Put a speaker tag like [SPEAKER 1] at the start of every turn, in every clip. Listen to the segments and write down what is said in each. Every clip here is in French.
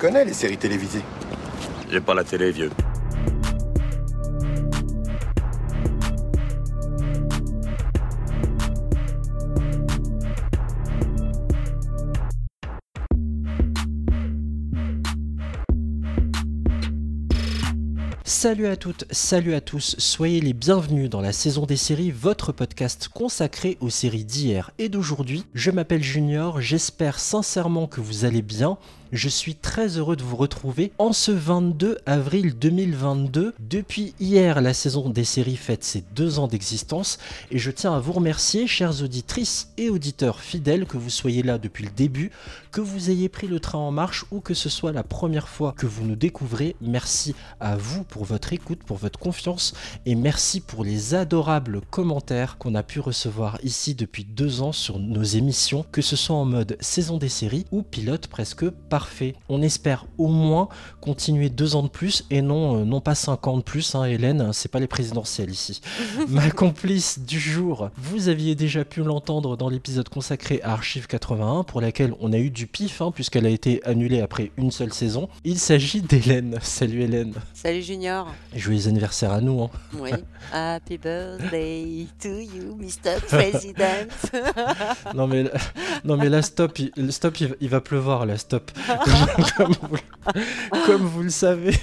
[SPEAKER 1] connais les séries télévisées.
[SPEAKER 2] J'ai pas la télé, vieux.
[SPEAKER 3] Salut à toutes, salut à tous, soyez les bienvenus dans la saison des séries, votre podcast consacré aux séries d'hier et d'aujourd'hui. Je m'appelle Junior, j'espère sincèrement que vous allez bien. Je suis très heureux de vous retrouver en ce 22 avril 2022. Depuis hier, la saison des séries fête ses deux ans d'existence et je tiens à vous remercier, chères auditrices et auditeurs fidèles, que vous soyez là depuis le début, que vous ayez pris le train en marche ou que ce soit la première fois que vous nous découvrez. Merci à vous pour votre écoute, pour votre confiance et merci pour les adorables commentaires qu'on a pu recevoir ici depuis deux ans sur nos émissions, que ce soit en mode saison des séries ou pilote presque par parfait. On espère au moins continuer deux ans de plus et non, euh, non pas cinq ans de plus. Hein, Hélène, c'est pas les présidentielles ici. Ma complice du jour, vous aviez déjà pu l'entendre dans l'épisode consacré à Archive 81, pour laquelle on a eu du pif, hein, puisqu'elle a été annulée après une seule saison. Il s'agit d'Hélène. Salut Hélène.
[SPEAKER 4] Salut Junior.
[SPEAKER 3] Joyeux anniversaire à nous. Hein.
[SPEAKER 4] Oui. Happy birthday to you, Mr. President.
[SPEAKER 3] non mais non mais là stop, il, stop, il va pleuvoir là, stop. comme, vous, le savez,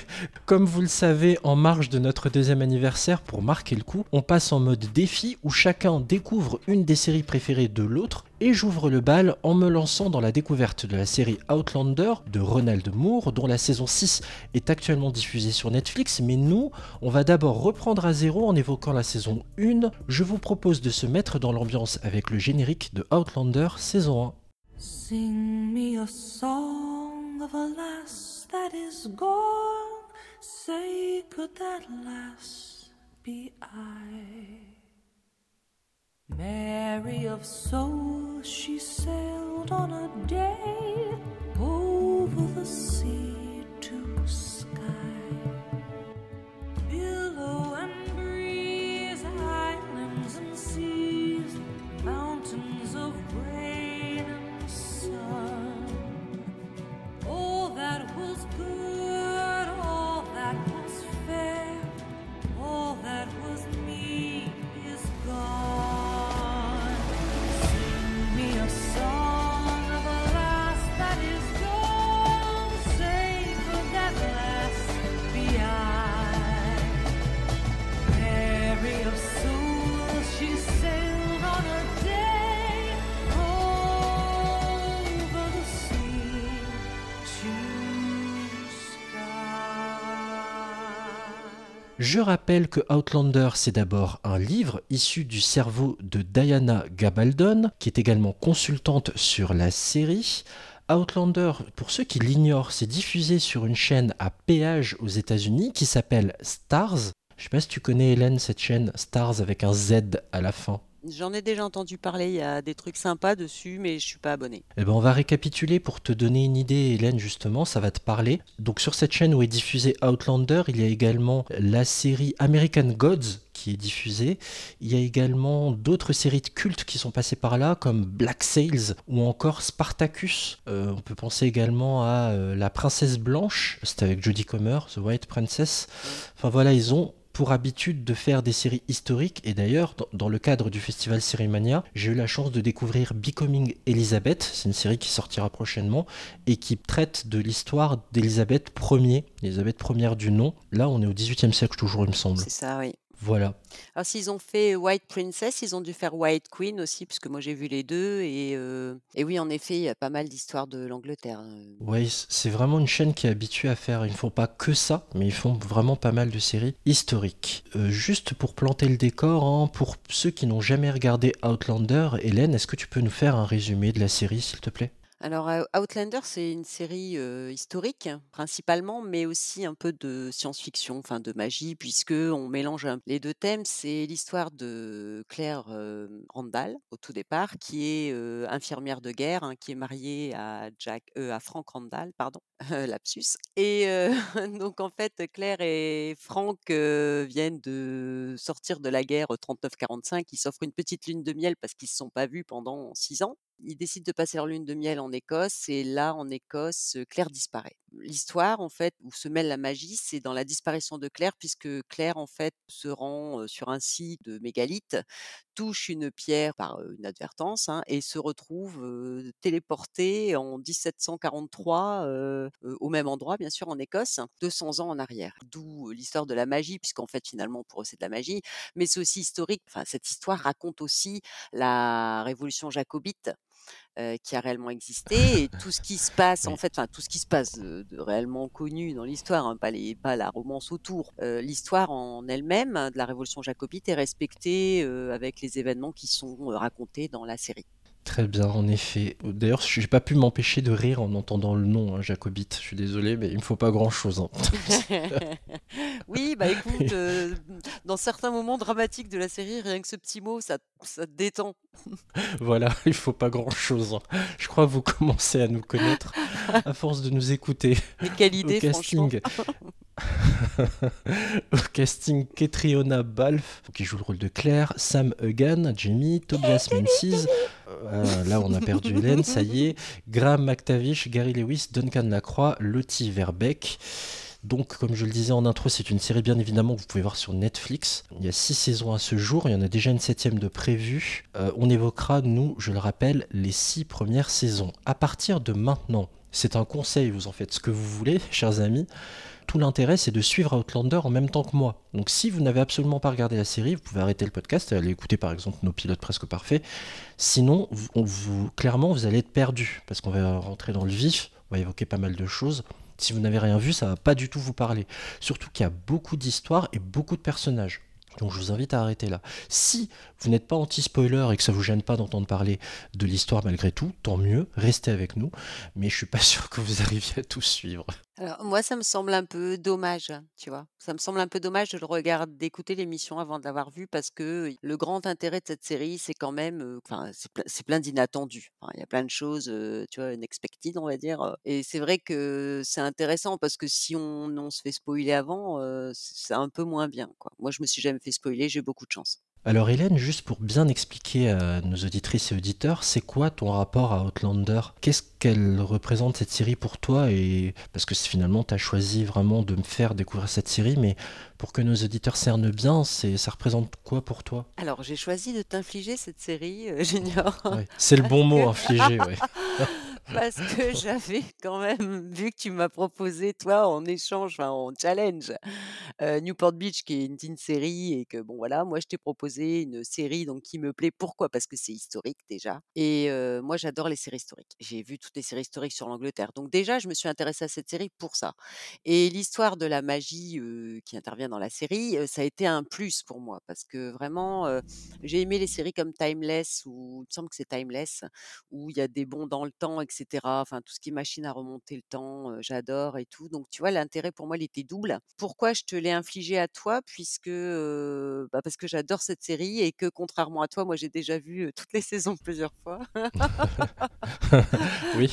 [SPEAKER 3] comme vous le savez, en marge de notre deuxième anniversaire, pour marquer le coup, on passe en mode défi où chacun découvre une des séries préférées de l'autre. Et j'ouvre le bal en me lançant dans la découverte de la série Outlander de Ronald Moore, dont la saison 6 est actuellement diffusée sur Netflix. Mais nous, on va d'abord reprendre à zéro en évoquant la saison 1. Je vous propose de se mettre dans l'ambiance avec le générique de Outlander saison 1. Sing me a song of a lass that is gone. Say, could that lass be I? Mary of soul, she sailed on a day over the sea to sky. Billow and breeze, islands and seas, mountains All that was good, all that was fair, all that was me is gone. Je rappelle que Outlander, c'est d'abord un livre issu du cerveau de Diana Gabaldon, qui est également consultante sur la série. Outlander, pour ceux qui l'ignorent, c'est diffusé sur une chaîne à péage aux États-Unis qui s'appelle Stars. Je sais pas si tu connais Hélène cette chaîne Stars avec un Z à la fin.
[SPEAKER 4] J'en ai déjà entendu parler, il y a des trucs sympas dessus, mais je suis pas abonné.
[SPEAKER 3] Eh ben, on va récapituler pour te donner une idée, Hélène, justement, ça va te parler. Donc, sur cette chaîne où est diffusé Outlander, il y a également la série American Gods qui est diffusée. Il y a également d'autres séries de cultes qui sont passées par là, comme Black Sails ou encore Spartacus. Euh, on peut penser également à euh, La Princesse Blanche, c'était avec Jodie Comer, The White Princess. Enfin voilà, ils ont pour habitude de faire des séries historiques. Et d'ailleurs dans, le cadre du festival Sérimania j'ai eu la chance de découvrir Becoming Elizabeth. C'est une série qui sortira prochainement et qui traite de l'histoire d'Elisabeth Ier Elisabeth Ier du nom. Là on est au XVIIIe siècle toujours il me semble.
[SPEAKER 4] C'est ça, oui.
[SPEAKER 3] Voilà
[SPEAKER 4] Alors s'ils ont fait White Princess, ils ont dû faire White Queen aussi, parce que moi j'ai vu les deux. Et, euh, et oui, en effet, il y a pas mal d'histoires de l'Angleterre. hein.
[SPEAKER 3] Ouais, c'est vraiment une chaîne qui est habituée à faire, ils ne font pas que ça, mais ils font vraiment pas mal de séries historiques. Euh, juste pour planter le décor, hein, pour ceux qui n'ont jamais regardé Outlander, Hélène, est-ce que tu peux nous faire un résumé de la série, s'il te plaît?
[SPEAKER 4] Alors, Outlander, c'est une série historique principalement, mais aussi un peu de science-fiction, enfin de magie, puisque on mélange les deux thèmes. C'est l'histoire de Claire Randall au tout départ, qui est infirmière de guerre, hein, qui est mariée à Jack, à Frank Randall, pardon, lapsus. Et donc en fait, Claire et Frank viennent de sortir de la guerre 39-45. Ils s'offrent une petite lune de miel parce qu'ils se sont pas vus pendant six ans. Ils décident de passer leur lune de miel en Écosse et là, en Écosse, Claire disparaît. l'histoire, en fait, où se mêle la magie, c'est dans la disparition de Claire, puisque Claire, en fait, se rend, sur un site de mégalithe, touche une pierre par, heu, inadvertance, hein, et se retrouve, téléportée en 1743, heu heu, au même endroit, bien sûr, en Écosse, 200 ans en arrière. D'où, l'histoire de la magie, puisqu'en fait, finalement, pour eux, c'est de la magie, mais c'est aussi historique. Enfin, cette histoire raconte aussi la révolution jacobite, qui a réellement existé et tout ce qui se passe, en fait, enfin, tout ce qui se passe, de réellement connu dans l'histoire, hein, pas les pas la romance autour. Heu, l'histoire en elle-même de la révolution jacobite est respectée, heu, avec les événements qui sont, heu, racontés dans la série.
[SPEAKER 3] Très bien, en effet. D'ailleurs, j'ai pas pu m'empêcher de rire en entendant le nom, hein, Jacobite. Je suis désolé, mais il me faut pas grand-chose. hein.
[SPEAKER 4] Oui, bah, écoute, heu, dans certains moments dramatiques de la série, rien que ce petit mot, ça ça te détend.
[SPEAKER 3] Voilà, il faut pas grand-chose. hein. Je crois que vous commencez à nous connaître à force de nous écouter.
[SPEAKER 4] Mais quelle
[SPEAKER 3] Au
[SPEAKER 4] idée, franchement.
[SPEAKER 3] casting, au casting, Ketriona Balfe, qui joue le rôle de Claire, Sam Egan, Jamie, Tobias Menzies, euh, là on a perdu Hélène, ça y est, Graham McTavish, Gary Lewis, Duncan Lacroix, Lottie Verbeck. Donc, comme je le disais en intro, c'est une série bien évidemment que vous pouvez voir sur Netflix. Il y a six saisons à ce jour, il y en a déjà une septième de prévue. Euh, on évoquera, nous, je le rappelle, les six premières saisons. À partir de maintenant, c'est un conseil, vous en faites ce que vous voulez, chers amis. Tout l'intérêt, c'est de suivre Outlander en même temps que moi. Donc, si vous n'avez absolument pas regardé la série, vous pouvez arrêter le podcast et aller écouter par exemple nos pilotes presque parfaits. Sinon, clairement, vous allez être perdu parce qu'on va rentrer dans le vif, on va évoquer pas mal de choses. Si vous n'avez rien vu, ça va pas du tout vous parler. Surtout qu'il y a beaucoup d'histoires et beaucoup de personnages. Donc je vous invite à arrêter là. Si vous n'êtes pas anti-spoiler et que ça vous gêne pas d'entendre parler de l'histoire malgré tout, tant mieux, restez avec nous. Mais je suis pas sûr que vous arriviez à tout suivre.
[SPEAKER 4] Alors moi, ça me semble un peu dommage, tu vois? Ça me semble un peu dommage de le regarder d'écouter l'émission avant de l'avoir vue parce que le grand intérêt de cette série, c'est quand même, enfin, c'est plein d'inattendus. Il y a plein de choses, tu vois, unexpected, on va dire, et c'est vrai que c'est intéressant parce que si on on se fait spoiler avant, heu, c'est un peu moins bien, quoi. Moi, je me suis jamais fait spoiler, j'ai beaucoup de chance.
[SPEAKER 3] Alors Hélène, juste pour bien expliquer à nos auditrices et auditeurs, c'est quoi ton rapport à Outlander? Qu'est-ce qu'elle représente cette série pour toi? Et parce que finalement tu as choisi vraiment de me faire découvrir cette série, mais pour que nos auditeurs cernent bien, c'est ça représente quoi pour toi?
[SPEAKER 4] Alors j'ai choisi de t'infliger cette série, heu, Junior.
[SPEAKER 3] Ouais, C'est le bon mot, infligé, ouais.
[SPEAKER 4] Parce que j'avais quand même vu que tu m'as proposé, toi, en échange, enfin en challenge, heu, Newport Beach qui est une une série et que bon voilà, moi je t'ai proposé une série donc qui me plaît. Pourquoi? Parce que c'est historique déjà et heu, moi j'adore les séries historiques. J'ai vu toutes les séries historiques sur l'Angleterre. Donc déjà, je me suis intéressée à cette série pour ça et l'histoire de la magie, heu, qui intervient dans la série, ça a été un plus pour moi parce que vraiment, j'ai aimé les séries comme Timeless ou il me semble que c'est Timeless où il y a des bonds dans le temps, et cetera. Enfin, tout ce qui est machine à remonter le temps, j'adore et tout. Donc tu vois, l'intérêt pour moi, il était double. Pourquoi je te l'ai infligé à toi? Puisque, bah, parce que j'adore cette série et que contrairement à toi, moi, j'ai déjà vu, toutes les saisons plusieurs fois
[SPEAKER 3] Oui.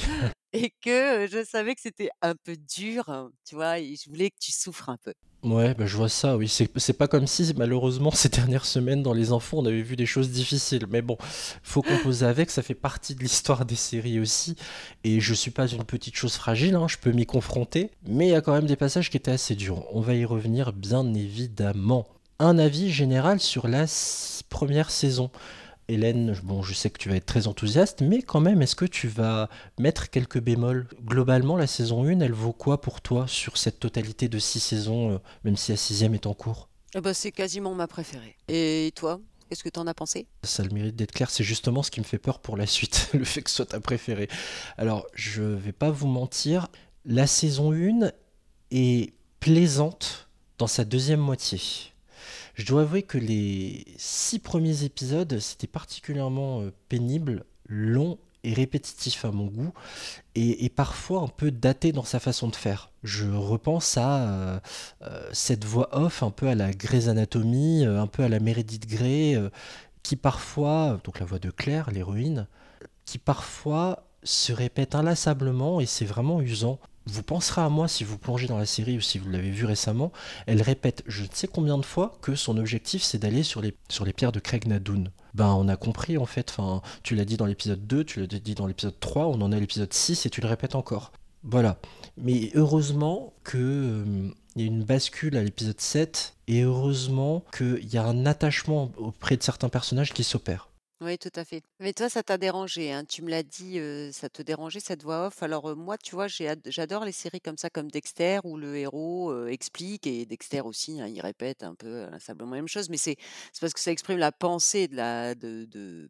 [SPEAKER 4] Et que, je savais que c'était un peu dur, hein, tu vois? Et je voulais que tu souffres un peu.
[SPEAKER 3] Ouais, bah, je vois ça, oui. C'est pas comme si, malheureusement, ces dernières semaines, dans Les Enfants, on avait vu des choses difficiles. Mais bon, faut composer avec, ça fait partie de l'histoire des séries aussi. Et je suis pas une petite chose fragile, hein, je peux m'y confronter. Mais il y a quand même des passages qui étaient assez durs. On va y revenir, bien évidemment. Un avis général sur la première saison. Hélène, bon, je sais que tu vas être très enthousiaste, mais quand même, est-ce que tu vas mettre quelques bémols? Globalement, la saison 1, elle vaut quoi pour toi sur cette totalité de 6 saisons, euh, même si la sixième est en cours?
[SPEAKER 4] Eh bah, c'est quasiment ma préférée. Et toi? Qu'est-ce que tu en as pensé?
[SPEAKER 3] Ça a le mérite d'être clair, c'est justement ce qui me fait peur pour la suite, le fait que ce soit ta préférée. Alors, je vais pas vous mentir, la saison 1 est plaisante dans sa deuxième moitié. Je dois avouer que les six premiers épisodes, c'était particulièrement euh, pénible, long et répétitif à mon goût, et, parfois un peu daté dans sa façon de faire. Je repense à euh, euh, cette voix off, un peu à la Grey's Anatomy, un peu à la Meredith Grey, qui parfois, donc la voix de Claire, l'héroïne, qui parfois se répète inlassablement et c'est vraiment usant. Vous penserez à moi si vous plongez dans la série ou si vous l'avez vue récemment. Elle répète je ne sais combien de fois que son objectif c'est d'aller sur les, pierres de Craig Nadoun. Ben on a compris en fait, enfin, tu l'as dit dans l'épisode 2, tu l'as dit dans l'épisode 3, on en est à l'épisode 6 et tu le répètes encore. Voilà. Mais heureusement que euh, y a une bascule à l'épisode 7 et heureusement qu'il y a un attachement auprès de certains personnages qui s'opère.
[SPEAKER 4] Oui, tout à fait. Mais toi, ça t'a dérangé, hein. Tu me l'as dit, ça te dérangeait cette voix off. Alors, moi, tu vois, j'adore les séries comme ça, comme Dexter, où le héros, explique et Dexter aussi, hein, il répète un peu inlassablement la même chose, mais c'est parce que ça exprime la pensée de la de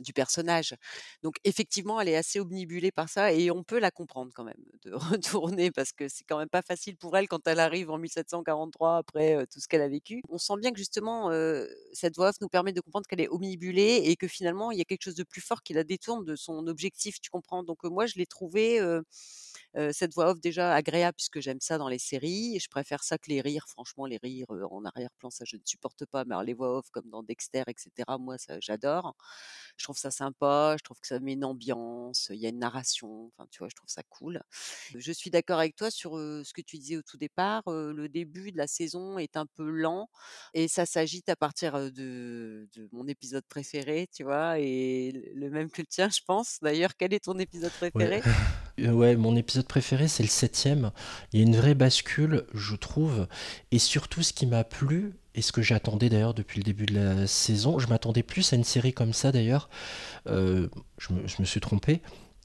[SPEAKER 4] du personnage. Donc effectivement, elle est assez obnubilée par ça et on peut la comprendre quand même de retourner parce que c'est quand même pas facile pour elle quand elle arrive en 1743 après, tout ce qu'elle a vécu. On sent bien que justement, heu, cette voix off nous permet de comprendre qu'elle est obnubilée et que finalement, il y a quelque chose de plus fort qui la détourne de son objectif, tu comprends? Donc, moi, je l'ai trouvée, heu, cette voix off déjà agréable puisque j'aime ça dans les séries et je préfère ça que les rires. Franchement, les rires, heu, en arrière-plan, ça, je ne supporte pas, mais alors les voix off comme dans Dexter et cetera, moi, ça, j'adore. Je trouve ça sympa, je trouve que ça met une ambiance, il y a une narration, enfin, tu vois, je trouve ça cool. Je suis d'accord avec toi sur, heu, ce que tu disais au tout départ, le début de la saison est un peu lent et ça s'agite à partir, de de mon épisode préféré, tu vois? Et le même que le tien, je pense. D'ailleurs, quel est ton épisode
[SPEAKER 3] Ouais. Heu, ouais, mon épisode préféré, c'est le septième. Il y a une vraie bascule, je trouve. Et surtout ce qui m'a plu et ce que j'attendais d'ailleurs depuis le début de la saison, je m'attendais plus à une série comme ça d'ailleurs, me je me suis trompé,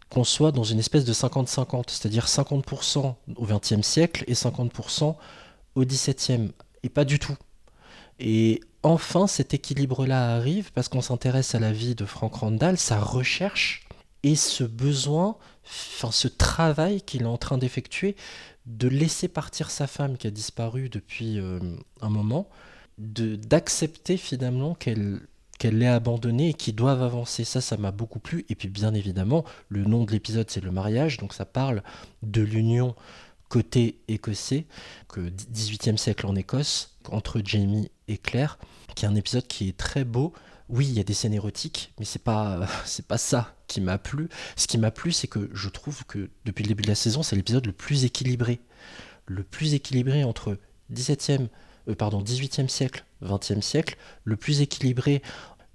[SPEAKER 3] qu'on soit dans une espèce de 50-50, c'est-à-dire 50% au XXe siècle et 50% au XVIIe et pas du tout. Et enfin cet équilibre-là arrive parce qu'on s'intéresse à la vie de Frank Randall, sa recherche et ce besoin, enfin ce travail qu'il est en train d'effectuer de laisser partir sa femme qui a disparu depuis euh, un moment, d'accepter finalement qu'elle qu'elle l'ait abandonnée et qu'ils doivent avancer. Ça, ça m'a beaucoup plu. Et puis bien évidemment, le nom de l'épisode, c'est le mariage, donc ça parle de l'union côté écossais, que 18e siècle en Écosse, entre Jamie et Claire, qui est un épisode qui est très beau. Oui, il y a des scènes érotiques, mais c'est pas c'est pas ça qui m'a plu. Ce qui m'a plu, c'est que je trouve que depuis le début de la saison, c'est l'épisode le plus équilibré, le plus équilibré entre 17e euh, pardon, 18e siècle, 20e siècle, le plus équilibré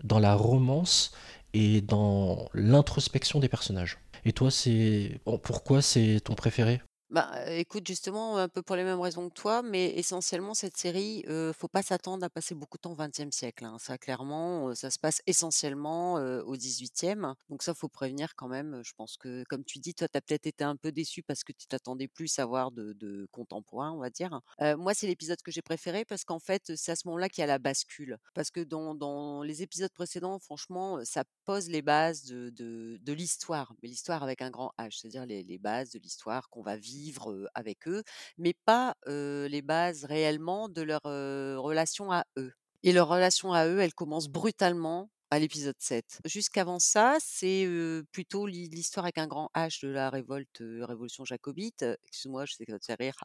[SPEAKER 3] dans la romance et dans l'introspection des personnages. Et toi, c'est pourquoi c'est ton préféré?
[SPEAKER 4] Bah, écoute, justement, un peu pour les mêmes raisons que toi, mais essentiellement cette série, heu, faut pas s'attendre à passer beaucoup de temps au XXe siècle, hein. Ça clairement, ça se passe essentiellement, au XVIIIe. Donc ça, faut prévenir quand même, je pense que comme tu dis, toi, tu as peut-être été un peu déçu parce que tu t'attendais plus à voir de de contemporain, on va dire. Moi, c'est l'épisode que j'ai préféré parce qu'en fait, c'est à ce moment-là qu'il y a la bascule. Parce que dans dans les épisodes précédents, franchement, ça pose les bases de de de l'histoire, mais l'histoire avec un grand H, c'est-à-dire les les bases de l'histoire qu'on va vivre vivre, avec eux, mais pas, les bases réellement de leur, relation à eux. Et leur relation à eux, elle commence brutalement à l'épisode 7. Jusqu'avant ça, c'est, plutôt l'hi l'histoire avec un grand H de la révolte, révolution jacobite. Excuse-moi, je sais que ça te fait rire.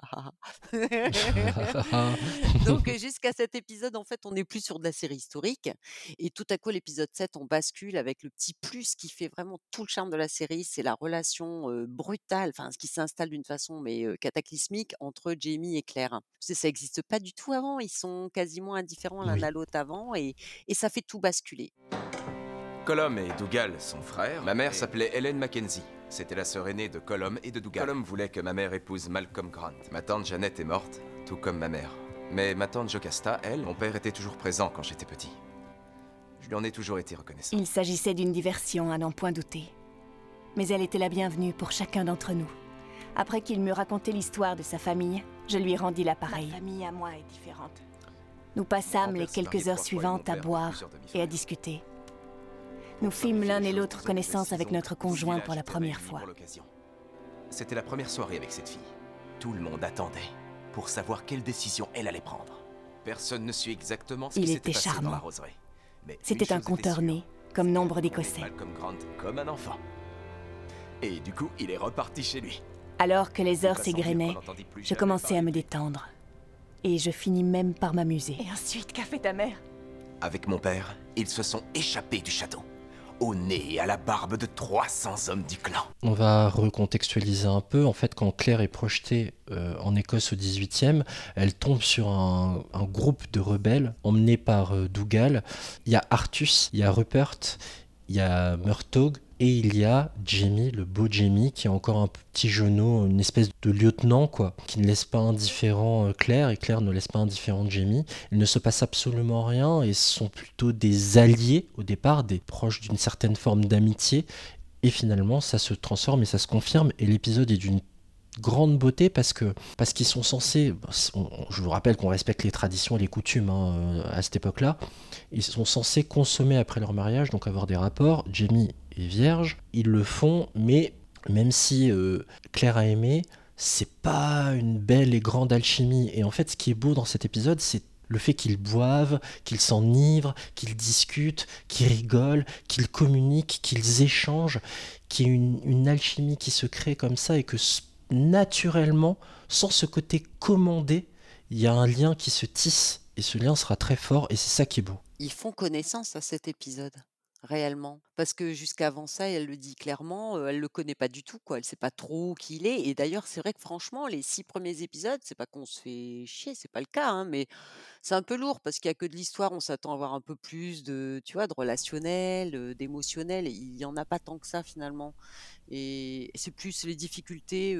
[SPEAKER 4] Donc jusqu'à cet épisode, en fait, on n'est plus sur de la série historique et tout à coup, l'épisode 7, on bascule avec le petit plus qui fait vraiment tout le charme de la série, c'est la relation, brutale, enfin, ce qui s'installe d'une façon mais cataclysmique entre Jamie et Claire. Ça existe pas du tout avant, ils sont quasiment indifférents l'un
[SPEAKER 3] Oui.
[SPEAKER 4] à l'autre avant et et ça fait tout basculer.
[SPEAKER 1] Colum et Dougal sont frères. Ma mère s'appelait Helen Mackenzie. C'était la sœur aînée de Colum et de Dougal. Colum voulait que ma mère épouse Malcolm Grant. Ma tante Jeannette est morte, tout comme ma mère. Mais ma tante Jocasta, elle, mon père était toujours présent quand j'étais petit. Je lui en ai toujours été reconnaissant.
[SPEAKER 5] Il s'agissait d'une diversion, à n'en point douter. Mais elle était la bienvenue pour chacun d'entre nous. Après qu'il m'eut raconté l'histoire de sa famille, je lui rendis l'appareil.
[SPEAKER 6] Ma famille à moi est différente.
[SPEAKER 5] Nous passâmes les quelques heures suivantes à boire et à discuter. Nous fîmes l'un et l'autre connaissance avec notre conjoint pour la première fois.
[SPEAKER 1] C'était la première soirée avec cette fille. Tout le monde attendait pour savoir quelle décision elle allait prendre. Personne ne suit exactement ce
[SPEAKER 5] Il
[SPEAKER 1] qui s'était
[SPEAKER 5] était
[SPEAKER 1] passé dans
[SPEAKER 5] charmant.
[SPEAKER 1] la roseraie.
[SPEAKER 5] C'était un conteur né, comme nombre d'Écossais.
[SPEAKER 1] Grant comme un enfant. Et du coup, il est reparti chez lui.
[SPEAKER 5] Alors que les heures s'égrenaient, je commençais à me détendre. Et je finis même par m'amuser.
[SPEAKER 6] Et ensuite, qu'a fait ta mère?
[SPEAKER 1] Avec mon père, ils se sont échappés du château. Au nez et à la barbe de 300 hommes du clan.
[SPEAKER 3] On va recontextualiser un peu. En fait, quand Claire est projetée euh, en Écosse au 18e, elle tombe sur un, un groupe de rebelles emmenés par euh, Dougal. Il y a Artus, il y a Rupert, il y a Murtaugh, Et il y a Jamie, le beau Jamie, qui est encore un petit genou, une espèce de lieutenant, quoi, qui ne laisse pas indifférent euh, Claire, et Claire ne laisse pas indifférent Jamie. Il ne se passe absolument rien, et ce sont plutôt des alliés au départ, des proches d'une certaine forme d'amitié. Et finalement, ça se transforme et ça se confirme, et l'épisode est d'une grande beauté parce que parce qu'ils sont censés je vous rappelle qu'on respecte les traditions et les coutumes hein, euh, à cette époque-là ils sont censés consommer après leur mariage donc avoir des rapports Jamie ils le font mais même si euh, Claire a aimé c'est pas une belle et grande alchimie. Et en fait ce qui est beau dans cet épisode c'est le fait qu'ils boivent, qu'ils s'enivrent, qu'ils discutent, qu'ils rigolent, qu'ils communiquent, qu'ils échangent, qu'il y ait une, une, alchimie qui se crée comme ça et que naturellement, sans ce côté commandé, il y a un lien qui se tisse. Et ce lien sera très fort et c'est ça qui est beau.
[SPEAKER 4] Ils font connaissance à cet épisode réellement? Parce que jusqu'avant ça, elle le dit clairement, elle le connaît pas du tout, quoi. Elle sait pas trop qui il est. Et d'ailleurs, c'est vrai que franchement, les six premiers épisodes, c'est pas qu'on se fait chier, c'est pas le cas, hein, mais c'est un peu lourd parce qu'il y a que de l'histoire. On s'attend à avoir un peu plus de, tu vois, de relationnel, d'émotionnel. Et il y en a pas tant que ça finalement. Et c'est plus les difficultés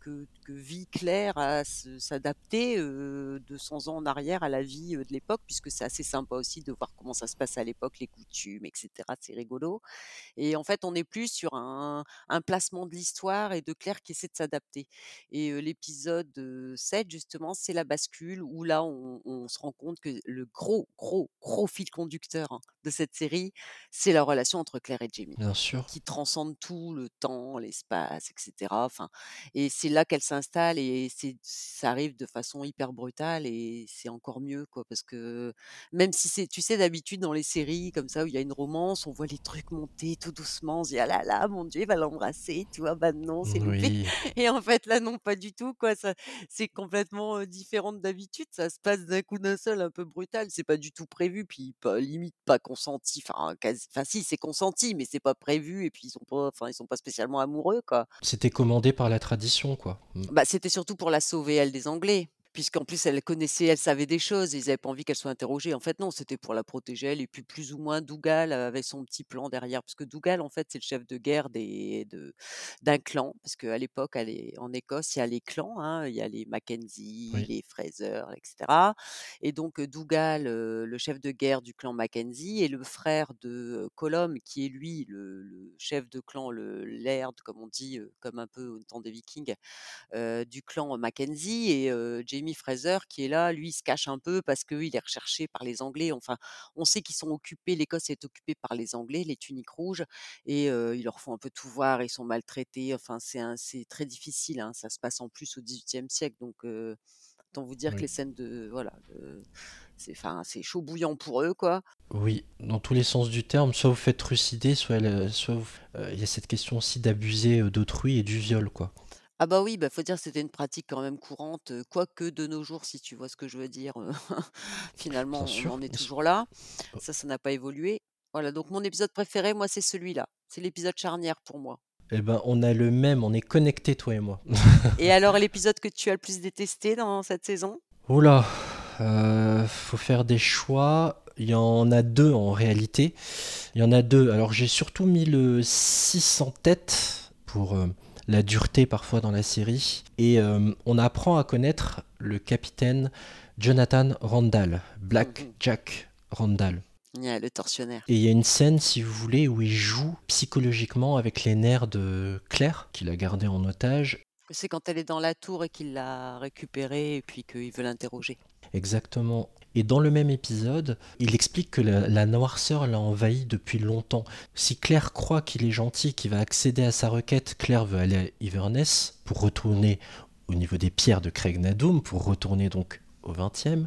[SPEAKER 4] que, que, vit Claire à s'adapter de 100 ans en arrière à la vie de l'époque, puisque c'est assez sympa aussi de voir comment ça se passe à l'époque, les coutumes, etc. C'est rigolo. Et en fait, on est plus sur un, un placement de l'histoire et de Claire qui essaie de s'adapter. Et l'épisode 7, justement, c'est la bascule où là, on, on, se rend compte que le gros, gros, gros fil conducteur hein, de cette série, c'est la relation entre Claire et Jamie.
[SPEAKER 3] Bien sûr.
[SPEAKER 4] Qui transcende tout le temps l'espace, etc. Enfin, et c'est là qu'elle s'installe et c'est, ça arrive de façon hyper brutale et c'est encore mieux, quoi, parce que même si c'est, tu sais, d'habitude dans les séries comme ça où il y a une romance, on voit les trucs monter tout doucement, on se dit ah là là, mon Dieu, il va l'embrasser, tu vois, bah non, c'est loupé. Et en fait là non, pas du tout, quoi. Ça, c'est complètement différent d'habitude. Ça se passe d'un coup d'un seul, un peu brutal. C'est pas du tout prévu, puis pas, limite pas consenti. Enfin, quasi, enfin si, c'est consenti, mais c'est pas prévu et puis ils sont pas, enfin ils sont pas spécialement amoureux, quoi.
[SPEAKER 3] C'était commandé par la tradition, quoi.
[SPEAKER 4] Mmh. Bah, c'était surtout pour la sauver, elle, des Anglais puisqu'en plus elle connaissait, elle savait des choses, ils n'avaient pas envie qu'elle soit interrogée. En fait, non, c'était pour la protéger elle. Et puis plus ou moins, Dougal avait son petit plan derrière, parce que Dougal, en fait, c'est le chef de guerre des, de, d'un clan, parce qu'à l'époque, est, en Écosse, il y a les clans, hein, il y a les Mackenzie, les Fraser, etc. Et donc Dougal, le chef de guerre du clan Mackenzie, et le frère de Colom, qui est lui le, chef de clan, le laird, comme on dit, comme un peu au temps des Vikings, du clan Mackenzie, et Jamie Fraser qui est là, lui, il se cache un peu parce qu'il est recherché par les Anglais. Enfin, on sait qu'ils sont occupés, l'Écosse est occupée par les Anglais, les tuniques rouges, et ils leur font un peu tout voir, ils sont maltraités. Enfin, c'est très difficile. Hein, ça se passe en plus au XVIIIe siècle, donc autant vous dire que les scènes de voilà. c'est enfin c'est chaud bouillant pour eux quoi.
[SPEAKER 3] Oui, dans tous les sens du terme, soit vous faites trucider, soit soit il y a cette question aussi d'abuser d'autrui et du viol quoi.
[SPEAKER 4] Ah bah oui, bah faut dire que c'était une pratique quand même courante, quoique de nos jours, si tu vois ce que je veux dire, finalement, on en est toujours là. Oh. Ça, ça n'a pas évolué. Voilà, donc mon épisode préféré, moi, c'est celui-là. C'est l'épisode charnière pour moi.
[SPEAKER 3] Eh ben, on a le même, on est connectés, toi et moi.
[SPEAKER 4] Et alors, l'épisode que tu as le plus détesté dans cette saison?
[SPEAKER 3] Oula, euh, faut faire des choix. Il y en a deux en réalité. Il y en a deux. Alors, j'ai surtout mis le 6 en tête pour la dureté parfois dans la série. Et euh, on apprend à connaître le capitaine Jonathan Randall, Black mhm. Jack Randall.
[SPEAKER 4] le tortionnaire.
[SPEAKER 3] Et il y a une scène, si vous voulez, où il joue psychologiquement avec les nerfs de Claire, qu'il a gardé en otage.
[SPEAKER 4] C'est quand elle est dans la tour et qu'il l'a récupérée et puis qu'il veut l'interroger.
[SPEAKER 3] Exactement. Et dans le même épisode, il explique que la, noirceur l'a envahi depuis longtemps. Si Claire croit qu'il est gentil, qu'il va accéder à sa requête, Claire veut aller à Iverness pour retourner au niveau des pierres de Craig Nadoum, pour retourner donc au 20e.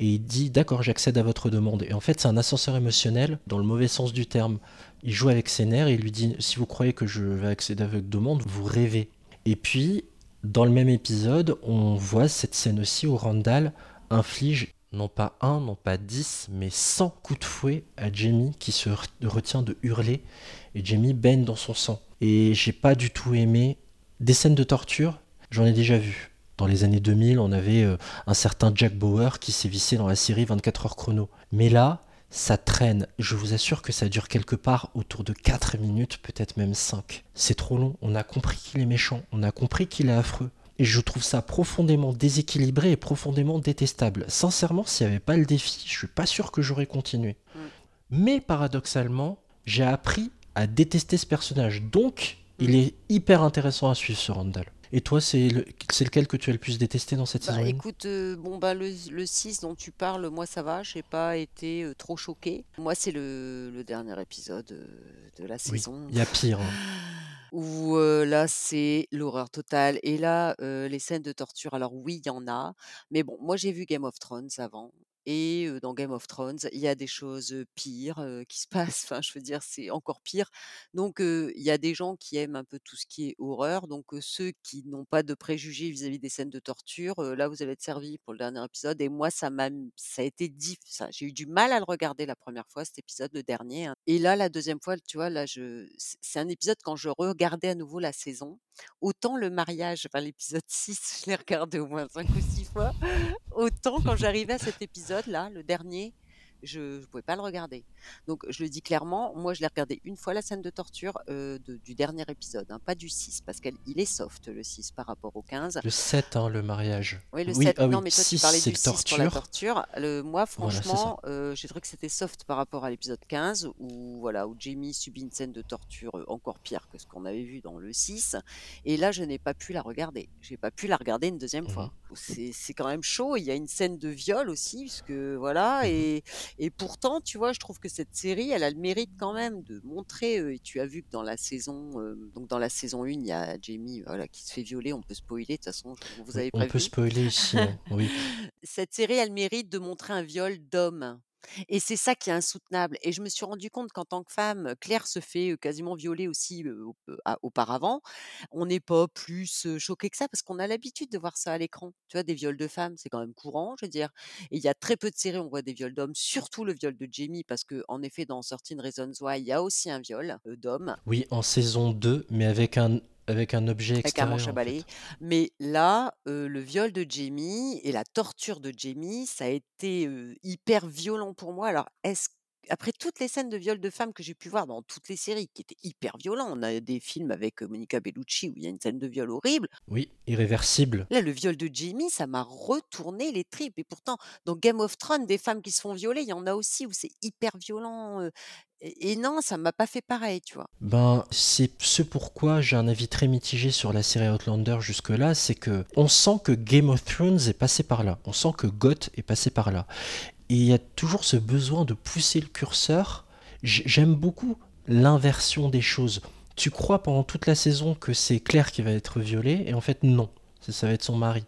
[SPEAKER 3] Et il dit D'accord, j'accède à votre demande. Et en fait, c'est un ascenseur émotionnel, dans le mauvais sens du terme. Il joue avec ses nerfs et il lui dit Si vous croyez que je vais accéder à votre demande, vous rêvez. Et puis, dans le même épisode, on voit cette scène aussi où Randall inflige non pas un, non pas dix, mais cent coups de fouet à Jamie qui se retient de hurler et Jamie baigne dans son sang. Et j'ai pas du tout aimé des scènes de torture, j'en ai déjà vu. Dans les années 2000, on avait euh, un certain Jack Bauer qui vissé dans la série 24 heures chrono. Mais là, ça traîne. Je vous assure que ça dure quelque part autour de 4 minutes, peut-être même 5. C'est trop long. On a compris qu'il est méchant. On a compris qu'il est affreux. Et je trouve ça profondément déséquilibré et profondément détestable. Sincèrement, s'il n'y avait pas le défi, je suis pas sûr que j'aurais continué.
[SPEAKER 4] Mm.
[SPEAKER 3] Mais paradoxalement, j'ai appris à détester ce personnage. Donc, il
[SPEAKER 4] Mm.
[SPEAKER 3] est hyper intéressant à suivre ce Randall. Et toi, c'est le- c'est lequel que tu as le plus détesté dans cette
[SPEAKER 4] Bah,
[SPEAKER 3] saison 1
[SPEAKER 4] écoute, euh, bon bah le, le 6 dont tu parles, moi ça va, j'ai pas été euh, trop choquée. Moi c'est le, le dernier épisode euh, de la saison
[SPEAKER 3] il y a pire. hein.
[SPEAKER 4] où euh, là c'est l'horreur totale. Et là, euh, les scènes de torture, alors oui, il y en a, mais bon, moi j'ai vu Game of Thrones avant. Et dans Game of Thrones, il y a des choses pires qui se passent. Enfin, je veux dire, c'est encore pire. Donc, il y a des gens qui aiment un peu tout ce qui est horreur. Donc, ceux qui n'ont pas de préjugés vis-à-vis des scènes de torture, là, vous allez être servis pour le dernier épisode. Et moi, ça m'a, ça a été diff. Ça, j'ai eu du mal à le regarder la première fois, cet épisode, le dernier. hein. Et là, la deuxième fois, tu vois, là, c'est un épisode quand je regardais à nouveau la saison. Autant le mariage, enfin l'épisode 6, je l'ai regardé au moins 5 ou 6 fois. Autant quand j'arrivais à cet épisode-là, le dernier, je ne pouvais pas le regarder. Donc je le dis clairement, moi je l'ai regardé une fois la scène de torture euh, de- du dernier épisode, hein, pas du 6, parce qu'il est soft le 6 par rapport au 15.
[SPEAKER 3] Le 7, hein, le mariage.
[SPEAKER 4] Oui, le
[SPEAKER 3] oui,
[SPEAKER 4] 7.
[SPEAKER 3] ah
[SPEAKER 4] non,
[SPEAKER 3] oui,
[SPEAKER 4] mais toi, tu
[SPEAKER 3] 6,
[SPEAKER 4] parlais
[SPEAKER 3] c'est
[SPEAKER 4] du
[SPEAKER 3] le
[SPEAKER 4] 6 pour la
[SPEAKER 3] torture.
[SPEAKER 4] torture. Le, moi,
[SPEAKER 3] Voilà,
[SPEAKER 4] franchement, euh, j'ai trouvé que c'était soft par rapport à l'épisode 15, où, voilà, où Jamie subit une scène de torture euh, encore pire que ce qu'on avait vu dans le 6. Et là, je n'ai pas pu la regarder. J'ai pas pu la regarder une deuxième
[SPEAKER 3] Mhm.
[SPEAKER 4] fois. C'est quand même chaud. Il y a une scène de viol aussi, puisque voilà.
[SPEAKER 3] Mhm.
[SPEAKER 4] Et, et pourtant, tu vois, je trouve que cette série, elle a le mérite quand même de montrer. euh, et tu as vu que dans la saison, euh, donc dans la saison 1, il y a Jamie, voilà, qui se fait violer. On peut spoiler. De toute façon, vous avez
[SPEAKER 3] on peut
[SPEAKER 4] prévu
[SPEAKER 3] spoiler ici. hein, Oui.
[SPEAKER 4] cette série, elle mérite de montrer un viol d'homme. Et c'est ça qui est insoutenable. Et je me suis rendu compte qu'en tant que femme, Claire se fait quasiment violer aussi auparavant. On n'est pas plus choqué que ça parce qu'on a l'habitude de voir ça à l'écran. Tu vois, des viols de femmes, c'est quand même courant, je veux dire. Et il y a très peu de séries où on voit des viols d'hommes, surtout le viol de Jamie, parce que en effet, dans Certain Reasons Why, il y a aussi un viol d'homme.
[SPEAKER 3] Oui, en saison 2, mais avec un, avec un objet
[SPEAKER 4] avec un manche
[SPEAKER 3] extérieur.
[SPEAKER 4] à
[SPEAKER 3] en
[SPEAKER 4] balai.
[SPEAKER 3] fait.
[SPEAKER 4] Mais là, euh, le viol de Jamie et la torture de Jamie, ça a été hyper violent pour moi. Alors, est-ce après toutes les scènes de viol de femmes que j'ai pu voir dans toutes les séries, qui étaient hyper violents, on a des films avec Monica Bellucci où il y a une scène de viol horrible.
[SPEAKER 3] Oui, irréversible.
[SPEAKER 4] Là, le viol de Jamie, ça m'a retourné les tripes. Et pourtant, dans Game of Thrones, des femmes qui se font violer, il y en a aussi où c'est hyper violent. Et, non, ça m'a pas fait pareil, tu vois.
[SPEAKER 3] Ben, c'est ce pourquoi j'ai un avis très mitigé sur la série Outlander jusque-là, c'est que on sent que Game of Thrones est passé par là, on sent que Goth est passé par là. Et il y a toujours ce besoin de pousser le curseur. J'aime beaucoup l'inversion des choses. Tu crois pendant toute la saison que c'est Claire qui va être violée, et en fait non, ça va être son mari.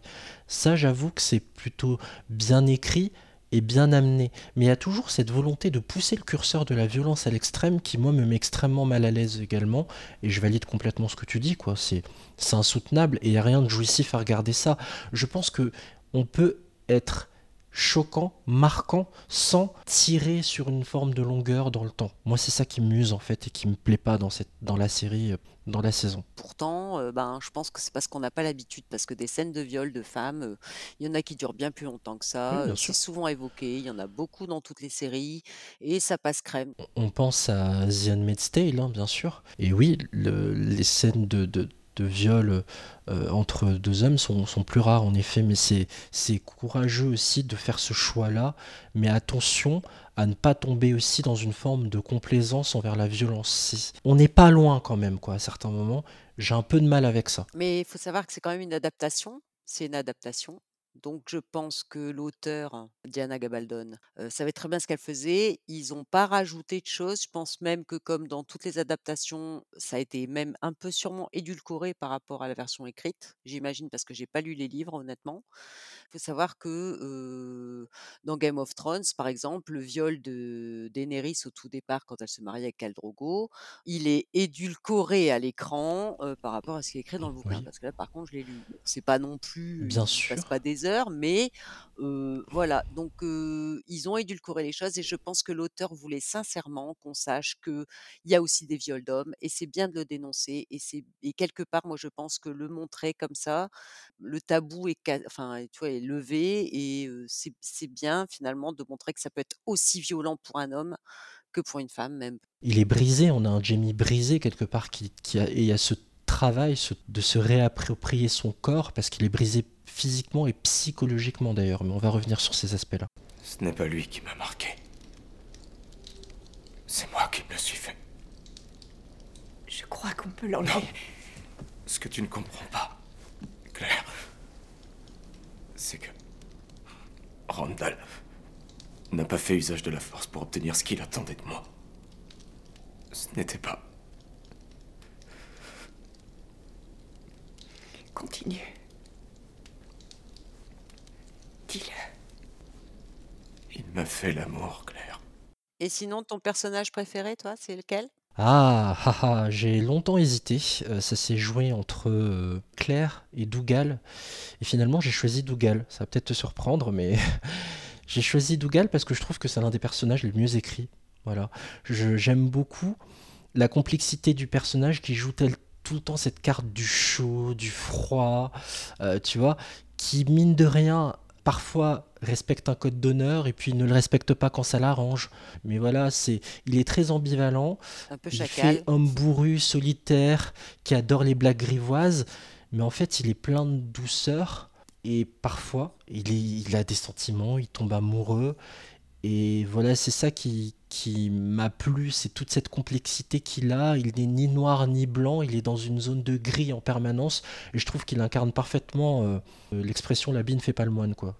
[SPEAKER 3] Ça, j'avoue que c'est plutôt bien écrit et bien amené. Mais il y a toujours cette volonté de pousser le curseur de la violence à l'extrême qui, moi, me met extrêmement mal à l'aise également. Et je valide complètement ce que tu dis, quoi. C'est, c'est insoutenable et il n'y a rien de jouissif à regarder ça. Je pense que on peut être choquant, marquant, sans tirer sur une forme de longueur dans le temps. Moi, c'est ça qui m'use, en fait, et qui me plaît pas dans, cette, dans la série, euh, dans la saison.
[SPEAKER 4] Pourtant, euh, ben, je pense que c'est parce qu'on n'a pas l'habitude, parce que des scènes de viol de femmes, euh, il y en a qui durent bien plus longtemps que ça.
[SPEAKER 3] Oui,
[SPEAKER 4] euh, c'est souvent évoqué, il y en a beaucoup dans toutes les séries, et ça passe crème.
[SPEAKER 3] On pense à The Handmaid's Tale, hein, bien sûr. Et oui, le- les scènes de, de, de viol euh, entre deux hommes sont, sont plus rares, en effet, mais c'est, courageux aussi de faire ce choix-là. Mais attention à ne pas tomber aussi dans une forme de complaisance envers la violence. On n'est pas loin quand même, quoi, à certains moments. J'ai un peu de mal avec ça.
[SPEAKER 4] Mais il faut savoir que c'est quand même une adaptation. C'est une adaptation. Donc je pense que l'auteur, Diana Gabaldon, euh, savait très bien ce qu'elle faisait. Ils n'ont pas rajouté de choses. Je pense même que comme dans toutes les adaptations, ça a été même un peu sûrement édulcoré par rapport à la version écrite. J'imagine parce que j'ai pas lu les livres, honnêtement. Il faut savoir que euh, dans Game of Thrones, par exemple, le viol de Daenerys au tout départ, quand elle se marie avec Khal Drogo, il est édulcoré à l'écran euh, par rapport à ce qui est écrit dans le bouquin.
[SPEAKER 3] Oui.
[SPEAKER 4] Parce que là, par contre, je l'ai lu. C'est pas non plus,
[SPEAKER 3] Bien
[SPEAKER 4] il passe
[SPEAKER 3] sûr.
[SPEAKER 4] pas des mais voilà. Donc ils ont édulcoré les choses et je pense que l'auteur voulait sincèrement qu'on sache que il y a aussi des viols d'hommes et c'est bien de le dénoncer et c'est et quelque part moi je pense que le montrer comme ça, le tabou est enfin tu vois est levé et c'est c'est bien finalement de montrer que ça peut être aussi violent pour un homme que pour une femme même.
[SPEAKER 3] Il est brisé, on a un Jamie brisé quelque part qui, qui a, et il a ce travail ce- de se réapproprier son corps parce qu'il est brisé physiquement et psychologiquement d'ailleurs, mais on va revenir sur ces aspects-là.
[SPEAKER 7] Ce n'est pas lui qui m'a marqué. C'est moi qui me le suis fait.
[SPEAKER 6] Je crois qu'on peut l'enlever.
[SPEAKER 7] Ce que tu ne comprends pas, Claire, c'est que Randall n'a pas fait usage de la force pour obtenir ce qu'il attendait de moi. Ce n'était pas.
[SPEAKER 6] Continue. Dis-le.
[SPEAKER 7] Il m'a fait l'amour, Claire.
[SPEAKER 4] Et sinon ton personnage préféré toi, c'est lequel?
[SPEAKER 3] Ah, ah, ah, j'ai longtemps hésité. Euh, ça s'est joué entre euh, Claire et Dougal. Et finalement, j'ai choisi Dougal. Ça va peut-être te surprendre, mais j'ai choisi Dougal parce que je trouve que c'est l'un des personnages les mieux écrits. Voilà. Je- J'aime beaucoup la complexité du personnage qui joue tel- tout le temps cette carte du chaud, du froid, euh, tu vois, qui, mine de rien, parfois respecte un code d'honneur et puis ne le respecte pas quand ça l'arrange. Mais voilà, c'est, il est très ambivalent.
[SPEAKER 4] Un peu
[SPEAKER 3] Il
[SPEAKER 4] chacal.
[SPEAKER 3] fait homme bourru, solitaire, qui adore les blagues grivoises, mais en fait, il est plein de douceur. Et parfois, il, est- il a des sentiments, il tombe amoureux. Et voilà, c'est ça qui, qui m'a plu, c'est toute cette complexité qu'il a. Il n'est ni noir ni blanc, il est dans une zone de gris en permanence. Et je trouve qu'il incarne parfaitement euh, euh, l'expression l'habit ne fait pas le moine, quoi.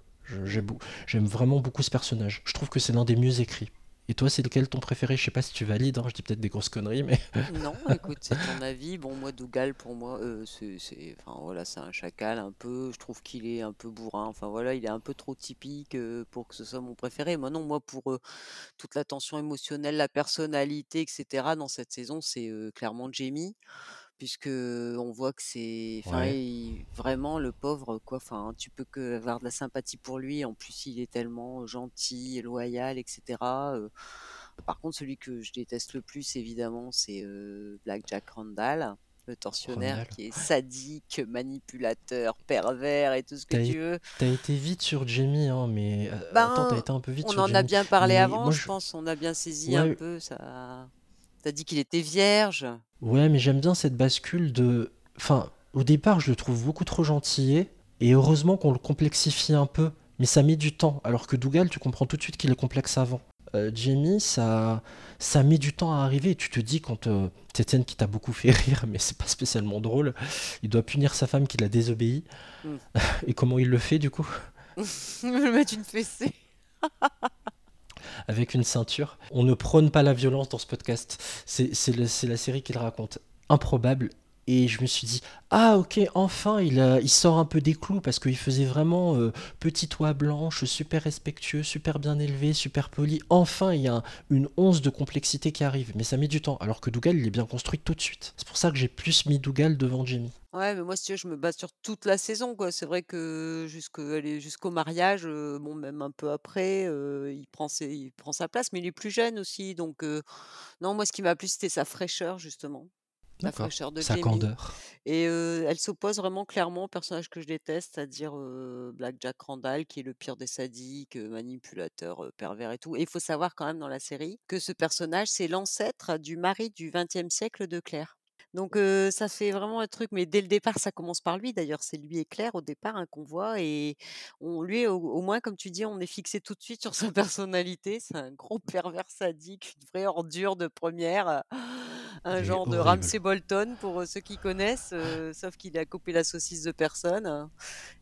[SPEAKER 3] J'aime vraiment beaucoup ce personnage. Je trouve que c'est l'un des mieux écrits. Et toi, c'est lequel ton préféré? Je sais pas si tu valides, hein, je dis peut-être des grosses conneries, mais.
[SPEAKER 4] Non, écoute, c'est ton avis. Bon, moi, Dougal, pour moi, euh, c'est, enfin voilà, un chacal un peu. Je trouve qu'il est un peu bourrin. Enfin voilà, il est un peu trop typique euh, pour que ce soit mon préféré. Moi, non, moi, pour euh, toute la tension émotionnelle, la personnalité, etc. Dans cette saison, c'est clairement Jamie, puisque on voit que c'est, enfin,
[SPEAKER 3] Ouais.
[SPEAKER 4] il- vraiment le pauvre, quoi. Enfin, tu peux que avoir de la sympathie pour lui. En plus, il est tellement gentil, loyal, etc. euh, par contre, celui que je déteste le plus, évidemment, c'est euh, Black Jack Randall, le tortionnaire
[SPEAKER 3] Randall.
[SPEAKER 4] qui est sadique, manipulateur, pervers et tout ce que
[SPEAKER 3] T'as
[SPEAKER 4] tu veux.
[SPEAKER 3] T'as été vite sur Jamie, hein, mais. euh,
[SPEAKER 4] Ben,
[SPEAKER 3] attends, t'as été un peu vite
[SPEAKER 4] On
[SPEAKER 3] sur
[SPEAKER 4] en a
[SPEAKER 3] Jamie.
[SPEAKER 4] bien parlé
[SPEAKER 3] Mais
[SPEAKER 4] avant,
[SPEAKER 3] moi,
[SPEAKER 4] je
[SPEAKER 3] je-
[SPEAKER 4] pense. On a bien saisi
[SPEAKER 3] Ouais.
[SPEAKER 4] un peu. Ça... T'as dit qu'il était vierge.
[SPEAKER 3] Ouais, mais j'aime bien cette bascule de. Enfin, au départ, je le trouve beaucoup trop gentillet, et heureusement qu'on le complexifie un peu, mais ça met du temps. Alors que Dougal, tu comprends tout de suite qu'il est complexe avant. Euh, Jamie, ça, ça met du temps à arriver, et tu te dis quand euh, scène qui t'a beaucoup fait rire, mais c'est pas spécialement drôle, il doit punir sa femme qui l'a désobéi.
[SPEAKER 4] Mm.
[SPEAKER 3] Et comment il le fait du coup?
[SPEAKER 4] Me mettre une fessée.
[SPEAKER 3] Avec une ceinture. On ne prône pas la violence dans ce podcast. C'est la série qui le raconte. Improbable. Et je me suis dit, ah ok, enfin, il, sort un peu des clous parce qu'il faisait vraiment euh, petit toit blanche, super respectueux, super bien élevé, super poli. Enfin, il y a un- une once de complexité qui arrive. Mais ça met du temps. Alors que Dougal, il est bien construit tout de suite. C'est pour ça que j'ai plus mis Dougal devant Jamie.
[SPEAKER 4] Ouais, mais moi, si tu veux, je me base sur toute la saison, quoi. C'est vrai que jusque, allez, jusqu'au mariage, euh, bon, même un peu après, euh, il prend ses- il prend sa place, mais il est plus jeune aussi. Donc, euh, non, moi, ce qui m'a plu, c'était sa fraîcheur, justement. La
[SPEAKER 3] D'accord.
[SPEAKER 4] fraîcheur de
[SPEAKER 3] Sa
[SPEAKER 4] Jamie.
[SPEAKER 3] candeur.
[SPEAKER 4] Et elle s'oppose vraiment clairement au personnage que je déteste, c'est-à-dire Black Jack Randall, qui est le pire des sadiques, manipulateur, pervers et tout. Et il faut savoir quand même dans la série que ce personnage, c'est l'ancêtre du mari du XXe siècle de Claire. Donc ça fait vraiment un truc, mais dès le départ, ça commence par lui. D'ailleurs, c'est lui et Claire au départ hein, qu'on voit, et on, lui, au, au moins, comme tu dis, on est fixé tout de suite sur sa personnalité. C'est un gros pervers sadique, une vraie ordure de première, un
[SPEAKER 3] Il est
[SPEAKER 4] genre de
[SPEAKER 3] horrible.
[SPEAKER 4] Ramsay Bolton pour ceux qui connaissent, sauf qu'il a coupé la saucisse de personne.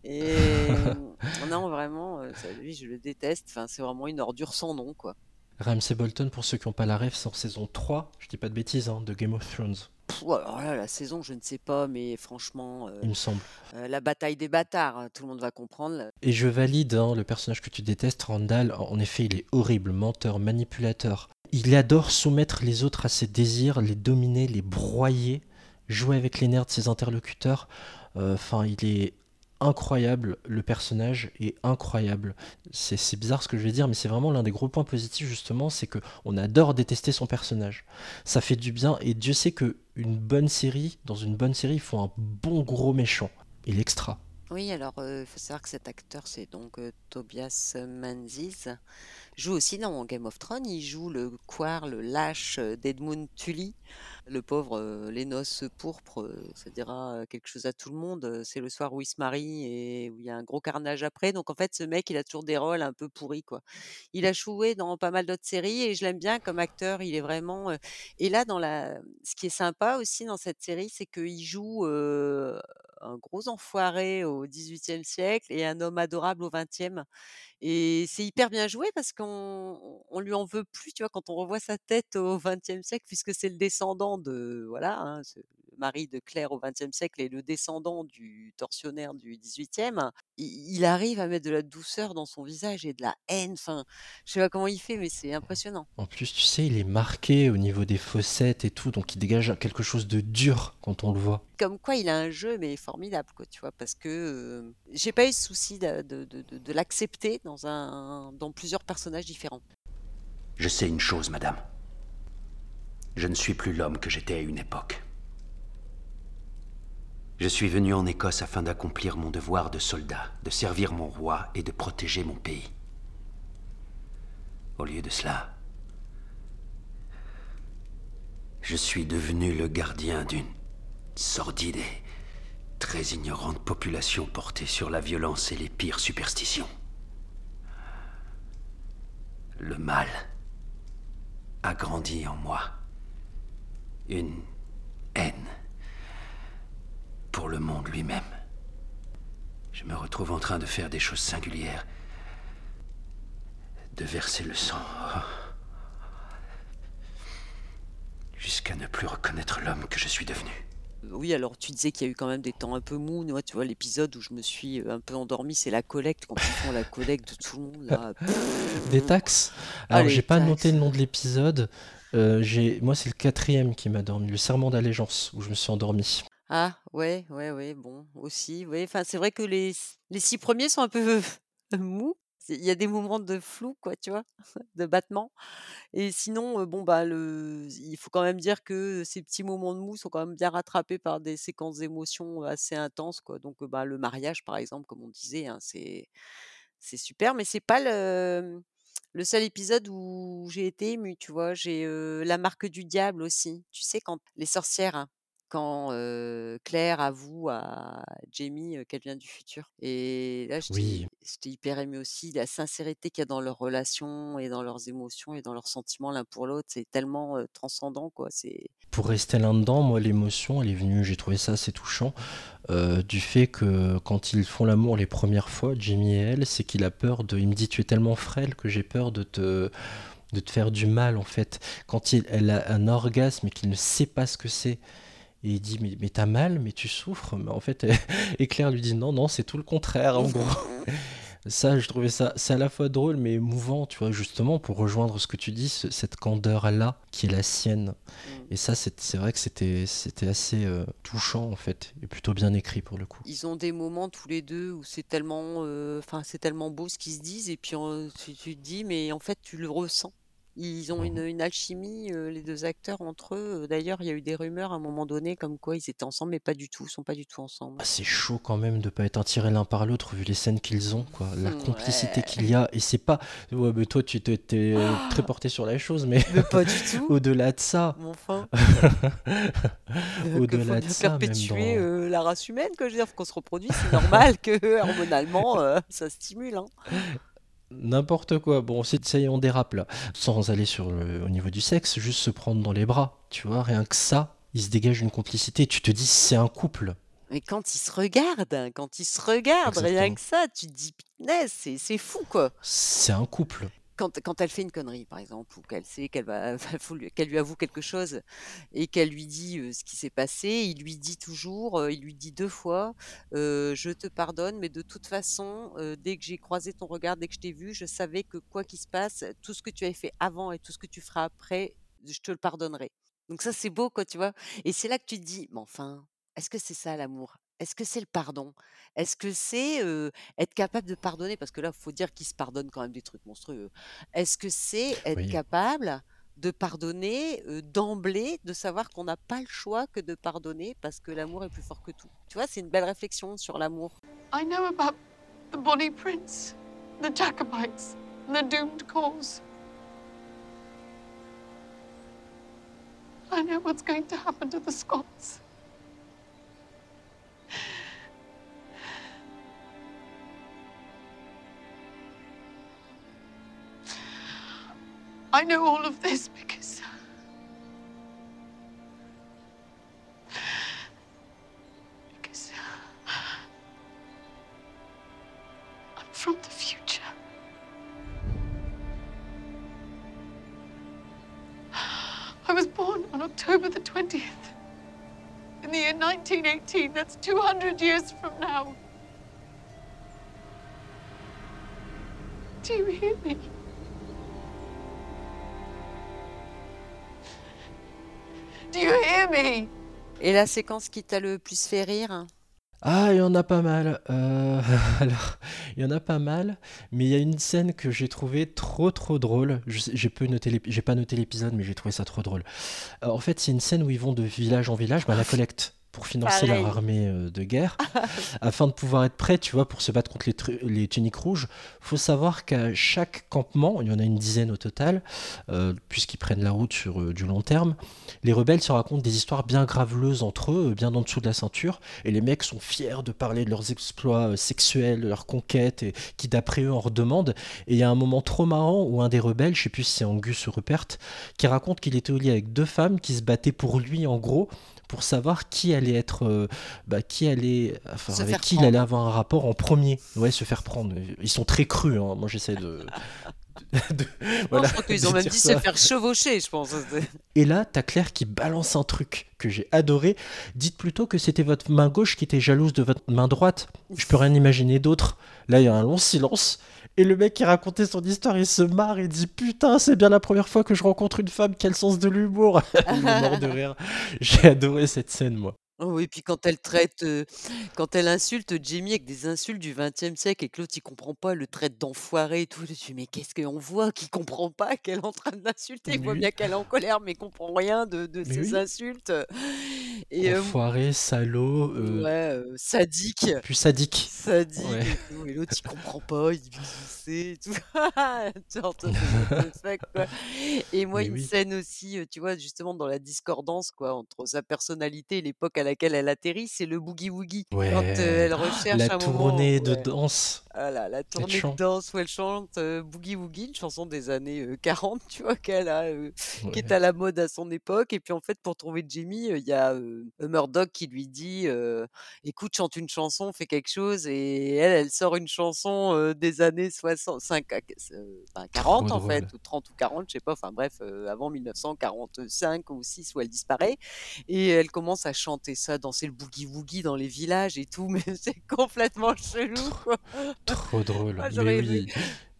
[SPEAKER 4] Et non, vraiment, ça, lui, je le déteste. Enfin, c'est vraiment une ordure sans nom, quoi.
[SPEAKER 3] Ramsay Bolton, pour ceux qui n'ont pas la rêve, c'est en saison 3, je dis pas de bêtises, hein, de Game of Thrones,
[SPEAKER 4] Pff, alors là, la saison, je ne sais pas, mais franchement, euh,
[SPEAKER 3] il me semble.
[SPEAKER 4] euh, la bataille des bâtards, hein, tout le monde va comprendre.
[SPEAKER 3] Et je valide hein, le personnage que tu détestes, Randall. En effet, il est horrible, menteur, manipulateur. Il adore soumettre les autres à ses désirs, les dominer, les broyer, jouer avec les nerfs de ses interlocuteurs. Euh, Enfin, il est incroyable, le personnage est incroyable. C'est c'est bizarre ce que je vais dire, mais c'est vraiment l'un des gros points positifs justement, c'est que on adore détester son personnage. Ça fait du bien et Dieu sait que une bonne série, dans une bonne série, il faut un bon gros méchant. Et l'extra.
[SPEAKER 4] Oui, alors il faut savoir que cet acteur, c'est donc euh, Tobias Menzies, joue aussi dans Game of Thrones. Il joue le Quar, le lâche euh, d'Edmund Tully. Le pauvre, euh, les noces pourpres, euh, ça dira euh, quelque chose à tout le monde. C'est le soir où il se marie et où il y a un gros carnage après. Donc en fait, ce mec, il a toujours des rôles un peu pourris, quoi. Il a joué dans pas mal d'autres séries et je l'aime bien comme acteur. Il est vraiment. Et là, dans la, ce qui est sympa aussi dans cette série, c'est qu'il joue euh, un gros enfoiré au XVIIIe siècle et un homme adorable au XXe. Et c'est hyper bien joué parce qu'on on lui en veut plus, tu vois, quand on revoit sa tête au XXe siècle, puisque c'est le descendant de, voilà, hein, mari de Claire au XXe siècle et le descendant du tortionnaire du XVIIIe. Il, il arrive à mettre de la douceur dans son visage et de la haine. Enfin, je sais pas comment il fait, mais c'est impressionnant.
[SPEAKER 3] En plus, tu sais, il est marqué au niveau des fossettes et tout, donc il dégage quelque chose de dur quand on le voit.
[SPEAKER 4] Comme quoi, il a un jeu, mais formidable, quoi, tu vois, parce que euh, j'ai pas eu ce souci de, de- de- de- de l'accepter dans un, dans plusieurs personnages différents.
[SPEAKER 8] Je sais une chose, madame. Je ne suis plus l'homme que j'étais à une époque. Je suis venu en Écosse afin d'accomplir mon devoir de soldat, de servir mon roi et de protéger mon pays. Au lieu de cela, je suis devenu le gardien d'une sordide et très ignorante population portée sur la violence et les pires superstitions. Le mal a grandi en moi. Une haine pour le monde lui-même. Je me retrouve en train de faire des choses singulières. De verser le sang. oh. Jusqu'à ne plus reconnaître l'homme que je suis devenu.
[SPEAKER 4] Oui, alors tu disais qu'il y a eu quand même des temps un peu mous. Moi, tu vois, l'épisode où je me suis euh, un peu endormie, c'est la collecte, quand ils font la collecte de tout le monde, là.
[SPEAKER 3] Des taxes
[SPEAKER 4] Ah,
[SPEAKER 3] Alors, j'ai pas
[SPEAKER 4] taxes.
[SPEAKER 3] noté le nom de l'épisode. Euh. Moi, c'est le quatrième qui m'a dormi, le serment d'allégeance, où je me suis endormi.
[SPEAKER 4] Ah, ouais, ouais, ouais, bon, aussi, ouais. Enfin, c'est vrai que les, les six premiers sont un peu mous. Il y a des moments de flou, quoi, tu vois, de battement. Et sinon, euh, bon, bah, le... il faut quand même dire que ces petits moments de mou sont quand même bien rattrapés par des séquences d'émotions assez intenses, quoi. Donc, bah, le mariage, par exemple, comme on disait, hein, c'est super, mais c'est pas le, le seul épisode où j'ai été émue, tu vois. J'ai La marque du diable aussi. Tu sais, quand les sorcières, hein, quand euh, Claire avoue à Jamie euh, qu'elle vient du futur. Et là, j'étais
[SPEAKER 3] Oui.
[SPEAKER 4] j'étais hyper émue aussi. La sincérité qu'il y a dans leurs relations et dans leurs émotions et dans leurs sentiments l'un pour l'autre, c'est tellement euh, transcendant, quoi. C'est
[SPEAKER 3] Pour rester là-dedans, moi, l'émotion, elle est venue, j'ai trouvé ça assez touchant, euh, du fait que quand ils font l'amour les premières fois, Jimmy et elle, c'est qu'il a peur de... Il me dit, tu es tellement frêle que j'ai peur de te de te faire du mal en fait. Quand il, elle a un orgasme et qu'il ne sait pas ce que c'est, et il dit mais, mais t'as mal, mais tu souffres, mais en fait, et Claire lui dit non non c'est tout le contraire en gros. Ça, je trouvais ça, c'est à la fois drôle mais émouvant, tu vois, justement pour rejoindre ce que tu dis, ce- cette candeur là qui est la sienne. Et ça, c'est c'est vrai que c'était c'était assez euh, touchant en fait, et plutôt bien écrit pour le coup.
[SPEAKER 4] ils ont des moments tous les deux où c'est tellement, euh, enfin c'est tellement beau ce qu'ils se disent et puis euh, tu, tu te dis mais en fait tu le ressens. Ils ont une, une alchimie, euh, les deux acteurs entre eux. D'ailleurs, il y a eu des rumeurs à un moment donné comme quoi ils étaient ensemble, mais pas du tout. Ils sont pas du tout ensemble.
[SPEAKER 3] Ah, c'est chaud quand même de pas être attirés l'un par l'autre vu les scènes qu'ils ont, quoi. La
[SPEAKER 4] Ouais.
[SPEAKER 3] complicité qu'il y a, et c'est pas. Ouais, mais toi, tu t'es t'es très porté sur la chose, mais
[SPEAKER 4] Mais pas du tout.
[SPEAKER 3] au-delà de ça,
[SPEAKER 4] Mais enfin,
[SPEAKER 3] Au-delà
[SPEAKER 4] qu'il faut
[SPEAKER 3] de
[SPEAKER 4] bien
[SPEAKER 3] ça, même
[SPEAKER 4] perpétuer
[SPEAKER 3] dans-
[SPEAKER 4] euh, la race humaine, que je veux dire, faut qu'on se reproduise, c'est normal que hormonalement euh, ça stimule. Hein.
[SPEAKER 3] N'importe quoi. Bon, c'est- ça y est, on dérape là. Sans aller sur le, au niveau du sexe, juste se prendre dans les bras, tu vois, rien que ça, il se dégage une complicité. Tu te dis, c'est un couple.
[SPEAKER 4] Mais quand ils se regardent, quand ils se regardent, rien que ça, tu te dis, c'est fou quoi.
[SPEAKER 3] C'est un couple.
[SPEAKER 4] Quand, elle fait une connerie, par exemple, ou qu'elle sait qu'elle lui- avoue quelque chose et qu'elle lui dit ce qui s'est passé, il lui dit toujours, il lui dit deux fois, je te pardonne, mais de toute façon, dès que j'ai croisé ton regard, dès que je t'ai vu, je savais que quoi qu'il se passe, tout ce que tu avais fait avant et tout ce que tu feras après, je te le pardonnerai. Donc ça, c'est beau, quoi, tu vois. Et c'est là que tu te dis, mais enfin, est-ce que c'est ça l'amour? Est-ce que c'est le pardon? Est-ce que c'est, heu, être capable de pardonner? Parce que là, il faut dire qu'ils se pardonnent quand même des trucs monstrueux. Est-ce que c'est être
[SPEAKER 3] Oui.
[SPEAKER 4] capable de pardonner, heu, d'emblée, de savoir qu'on n'a pas le choix que de pardonner parce que l'amour est plus fort que tout? Tu vois, c'est une belle réflexion sur l'amour.
[SPEAKER 6] I know about the Bonnie Prince, the Jacobites, and the doomed cause. I know what's going to happen to the Scots. I know all of this because. 1918, that's 200 years from now. Do you hear me? Do you hear me?
[SPEAKER 4] Et la séquence qui t'a le plus fait rire?
[SPEAKER 3] Ah, il y en a pas mal. Euh, alors, il y en a pas mal, mais il y a une scène que j'ai trouvée trop trop drôle. J'ai pas noté l'épisode, mais j'ai trouvé ça trop drôle. Euh, en fait, c'est une scène où ils vont de village en village, bah, la collecte pour financer leur armée euh, de guerre, afin de pouvoir être prêts, tu vois, pour se battre contre les, tuniques rouges. Faut savoir qu'à chaque campement, il y en a une dizaine au total, euh, puisqu'ils prennent la route sur euh, du long terme. Les rebelles se racontent des histoires bien graveleuses entre eux, bien en dessous de la ceinture, et les mecs sont fiers de parler de leurs exploits sexuels, de leurs conquêtes, et qui d'après eux en redemandent. Et il y a un moment trop marrant où un des rebelles, je sais plus si c'est Angus ou Rupert, qui raconte qu'il était au lit avec deux femmes qui se battaient pour lui en gros pour savoir qui allait être euh, bah, qui allait enfin,
[SPEAKER 4] Se
[SPEAKER 3] avec qui il allait avoir un rapport en premier ouais se faire prendre ils sont très crus hein. moi j'essaie de, de-
[SPEAKER 4] Non,
[SPEAKER 3] voilà,
[SPEAKER 4] je crois qu'ils ont même dit
[SPEAKER 3] ça.
[SPEAKER 4] se faire chevaucher, je pense.
[SPEAKER 3] Et là, t'as Claire qui balance un truc que j'ai adoré. Dites plutôt que c'était votre main gauche qui était jalouse de votre main droite. Je peux rien imaginer d'autre. Là, il y a un long silence. Et le mec qui racontait son histoire, il se marre et dit Putain, c'est bien la première fois que je rencontre une femme le sens de l'humour. il est mort de rire. J'ai adoré cette scène, moi.
[SPEAKER 4] Oh Oui, puis quand elle traite, heu, quand elle insulte Jamie avec des insultes du XXe siècle et que l'autre il comprend pas, le traite d'enfoiré et tout, je dis: «Mais qu'est-ce qu'on voit qu'il comprend pas qu'elle est en train d'insulter?» il voit
[SPEAKER 3] Oui.
[SPEAKER 4] bien qu'elle est en colère mais il comprend rien de de
[SPEAKER 3] Mais oui.
[SPEAKER 4] insultes, et hem,
[SPEAKER 3] Enfoiré, salaud,
[SPEAKER 4] ouais, heu, sadique,
[SPEAKER 3] plus sadique.
[SPEAKER 4] sadique
[SPEAKER 3] Ouais.
[SPEAKER 4] et tout et l'autre il comprend pas, il dit: «Mais je sais» et tout. Genre toi, tu what the fuck, quoi et moi
[SPEAKER 3] Mais
[SPEAKER 4] une
[SPEAKER 3] oui.
[SPEAKER 4] scène aussi, heu, tu vois, justement dans la discordance, quoi, entre sa personnalité et l'époque à laquelle elle atterrit, c'est le boogie-woogie. Quand, heu,
[SPEAKER 3] Ouais.
[SPEAKER 4] elle
[SPEAKER 3] Ah,
[SPEAKER 4] recherche
[SPEAKER 3] La
[SPEAKER 4] un moment
[SPEAKER 3] tournée de
[SPEAKER 4] ouais.
[SPEAKER 3] danse.
[SPEAKER 4] Voilà, la tournée de
[SPEAKER 3] chante.
[SPEAKER 4] danse où elle chante, heu, Boogie Woogie, une chanson des années, heu, 40, tu vois? Qu'elle a, qui est à la mode à son époque et puis en fait pour trouver heu, il y a, Murdoch qui lui dit, «Écoute, chante une chanson, fais quelque chose» et elle, elle sort une chanson, des années 60 cinq à q heu, enfin
[SPEAKER 3] Trop
[SPEAKER 4] 40 en fait ou 30 ou 40, je sais pas, enfin bref, avant 1945 ou 6 où elle disparaît et elle commence à chanter ça, danser le Boogie Woogie dans les villages et tout, mais c'est complètement chelou, quoi.
[SPEAKER 3] Trop drôle.
[SPEAKER 4] Ah,
[SPEAKER 3] Mais oui.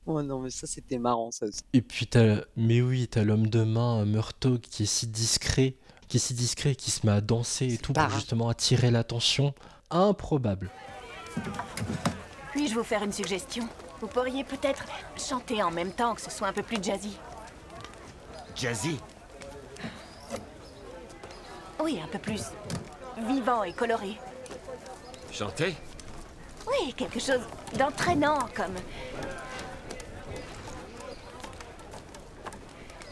[SPEAKER 4] Oh non, mais ça, c'était marrant, ça aussi.
[SPEAKER 3] Et puis t'as, mais oui, t'as l'homme de main, euh, Murtaugh, qui est si discret, qui est si discret, qui se met à danser et tout pour justement attirer l'attention. Improbable.
[SPEAKER 5] Puis-je vous faire une suggestion? Vous pourriez peut-être chanter en même temps, que ce soit un peu plus jazzy.
[SPEAKER 2] Jazzy?
[SPEAKER 5] Oui, un peu plus vivant et coloré.
[SPEAKER 2] Chanter
[SPEAKER 5] Oui, quelque chose d'entraînant, comme...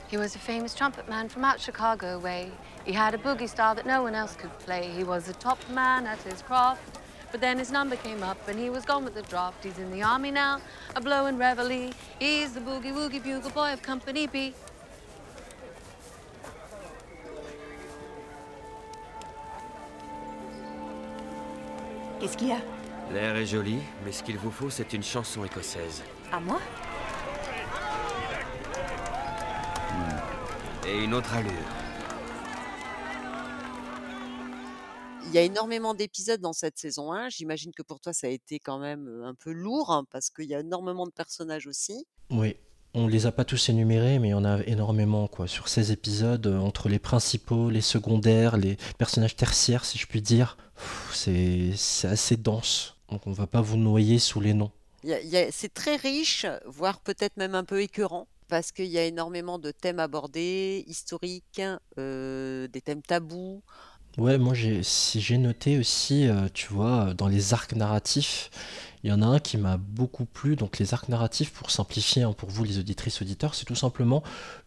[SPEAKER 9] He was a famous trumpet man from out Chicago way. He had a boogie style that no one else could play. He was a top man at his craft. But then his number came up and he was gone with the draft. He's in the army now, a blowing reveille. He's the boogie woogie bugle boy of Company B.
[SPEAKER 5] Qu'est-ce qu'il y a
[SPEAKER 2] L'air est joli, mais ce qu'il vous faut, c'est une chanson écossaise.
[SPEAKER 5] À moi
[SPEAKER 2] Et une autre allure.
[SPEAKER 4] Il y a énormément d'épisodes dans cette saison 1. J'imagine que pour toi, ça a été quand même, heu, un peu lourd, hein, parce qu'il y a énormément de personnages aussi.
[SPEAKER 3] Oui. On les a pas tous énumérés, mais il y en a énormément quoi. Sur 16 épisodes, euh, entre les principaux, les secondaires, les personnages tertiaires, si je puis dire, c'est c'est assez dense. Donc on va pas vous noyer sous les noms.
[SPEAKER 4] C'est très riche, voire peut-être même un peu écœurant, parce qu'il y a énormément de thèmes abordés, historiques, euh, des thèmes tabous.
[SPEAKER 3] Ouais, moi j'ai si j'ai noté aussi, euh, tu vois, dans les arcs narratifs, il y en a un qui m'a beaucoup plu. Donc les arcs narratifs, pour simplifier hein, pour vous les auditrices auditeurs, c'est tout simplement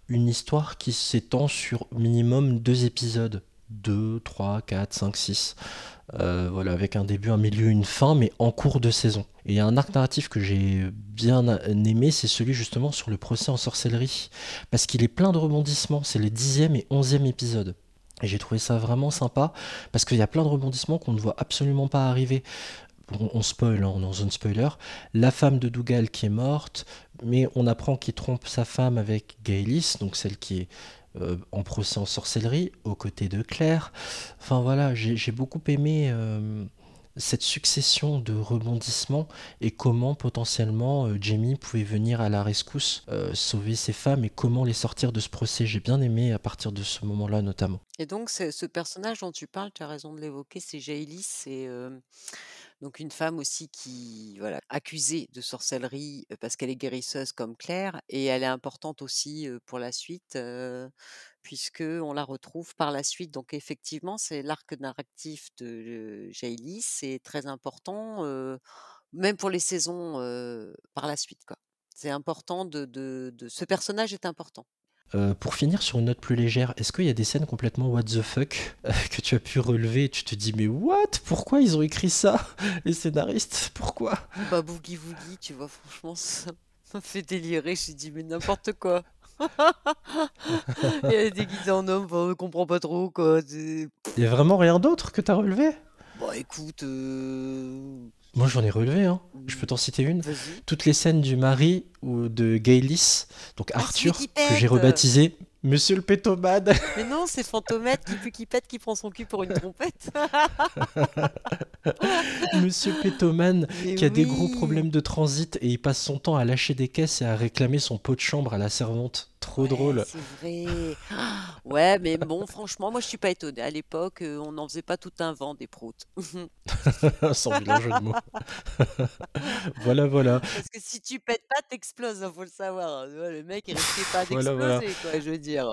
[SPEAKER 3] une histoire qui s'étend sur minimum deux épisodes. 2, 3, 4, 5, 6. Euh, voilà, avec un début, un milieu, une fin, mais en cours de saison. Et il y a un arc narratif que j'ai bien aimé, c'est celui justement sur le procès en sorcellerie. Parce qu'il est plein de rebondissements. C'est les dixième et onzième épisodes. Et j'ai trouvé ça vraiment sympa parce qu'il y a plein de rebondissements qu'on ne voit absolument pas arriver. On spoil, hein, on est en zone spoiler. La femme de Dougal qui est morte, mais on apprend qu'il trompe sa femme avec Gaelis, donc celle qui est euh, en procès en sorcellerie, aux côtés de Claire. Enfin voilà, j'ai beaucoup aimé euh, cette succession de rebondissements et comment potentiellement euh, Jamie pouvait venir à la rescousse, sauver ses femmes et comment les sortir de ce procès. J'ai bien aimé à partir de ce moment-là notamment.
[SPEAKER 4] Et donc, ce personnage dont tu parles, tu as raison de l'évoquer, c'est Jailis, c'est donc une femme aussi qui, voilà, accusée de sorcellerie parce qu'elle est guérisseuse comme Claire, et elle est importante aussi pour la suite, euh, puisque on la retrouve par la suite. Donc, effectivement, c'est l'arc narratif de Jailis, c'est très important, même pour les saisons par la suite, quoi. C'est important de, de... Ce personnage est important.
[SPEAKER 3] Euh, pour finir sur une note plus légère, est-ce qu'il y a des scènes complètement what the fuck euh, que tu as pu relever et tu te dis mais what? Pourquoi ils ont écrit ça Les scénaristes? Pourquoi?
[SPEAKER 4] Bah, Boogie Woogie, tu vois, franchement, ça m'a fait délirer. J'ai dit, mais n'importe quoi. Et elle est déguisée en homme, on ne comprend pas trop, quoi.
[SPEAKER 3] Il y a vraiment rien d'autre que tu as relevé?
[SPEAKER 4] Bon, écoute, euh,
[SPEAKER 3] Moi j'en ai relevé, hein. je peux t'en citer une. Toutes les scènes du mari ou de Gaelis, donc
[SPEAKER 4] Ah,
[SPEAKER 3] Arthur, que j'ai rebaptisé Monsieur le pétomade.
[SPEAKER 4] Mais non, c'est Fantomètre qui pue, qui pète, qui prend son cul pour une trompette.
[SPEAKER 3] Monsieur Pétomane
[SPEAKER 4] Mais
[SPEAKER 3] qui a des gros problèmes de transit et il passe son temps à lâcher des caisses et à réclamer son pot de chambre à la servante. Trop
[SPEAKER 4] Ouais,
[SPEAKER 3] drôle.
[SPEAKER 4] C'est vrai. Ah, Ouais, mais bon, franchement, moi, je suis pas étonnée. À l'époque, euh, on n'en faisait pas tout un vent des proutes.
[SPEAKER 3] Sans jeu de mots. voilà, voilà.
[SPEAKER 4] Parce que si tu pètes pas, t'exploses, hein, faut le savoir. hein. Le mec, il risquait pas d'exploser,
[SPEAKER 3] voilà.
[SPEAKER 4] quoi, je veux dire.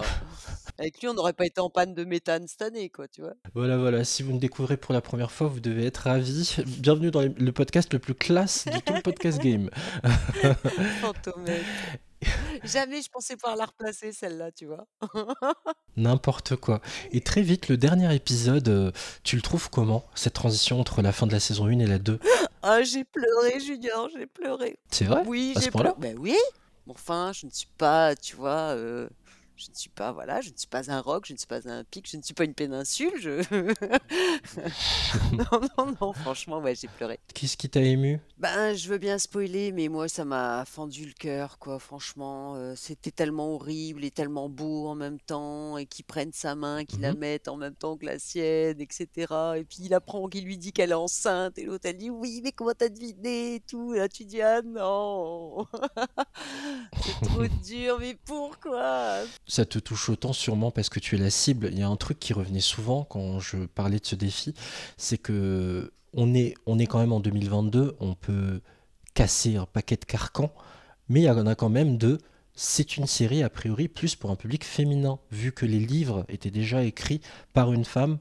[SPEAKER 4] Avec lui, on n'aurait pas été en panne de méthane cette année, quoi, tu vois.
[SPEAKER 3] Voilà, voilà. Si vous me découvrez pour la première fois, vous devez être ravis. Bienvenue dans le podcast le plus classe de tout le podcast game.
[SPEAKER 4] Fantomètre. Jamais je pensais pouvoir la replacer, celle-là, tu vois.
[SPEAKER 3] N'importe quoi. Et très vite, le dernier épisode, euh, tu le trouves comment Cette transition entre la fin de la saison 1 et la 2
[SPEAKER 4] Ah, j'ai pleuré, Junior, j'ai pleuré.
[SPEAKER 3] C'est vrai?
[SPEAKER 4] Oui,
[SPEAKER 3] À ce
[SPEAKER 4] j'ai
[SPEAKER 3] point-là?
[SPEAKER 4] pleuré. Ben oui. Enfin, je ne suis pas, tu vois, euh, je ne suis pas, voilà, je ne suis pas un roc, je ne suis pas un pic, je ne suis pas une péninsule. Je... non, non, non, franchement, ouais, j'ai pleuré.
[SPEAKER 3] Qu'est-ce qui t'a ému?
[SPEAKER 4] Ben, je veux bien spoiler, mais moi, ça m'a fendu le cœur, quoi. Franchement, euh, c'était tellement horrible et tellement beau en même temps, et qu'ils prennent sa main, qu'ils la
[SPEAKER 3] Mhm.
[SPEAKER 4] mettent en même temps que la sienne, etc. Et puis il apprend qu'il lui dit qu'elle est enceinte, et l'autre elle dit oui, mais comment t'as deviné et tout. Et là, tu dis ah non, c'est trop dur, mais pourquoi?
[SPEAKER 3] Ça te touche autant sûrement parce que tu es la cible. Il y a un truc qui revenait souvent quand je parlais de ce défi, c'est que on est, on est quand même en 2022, on peut casser un paquet de carcans, mais il y en a quand même de c'est une série a priori plus pour un public féminin, vu que les livres étaient déjà écrits par une femme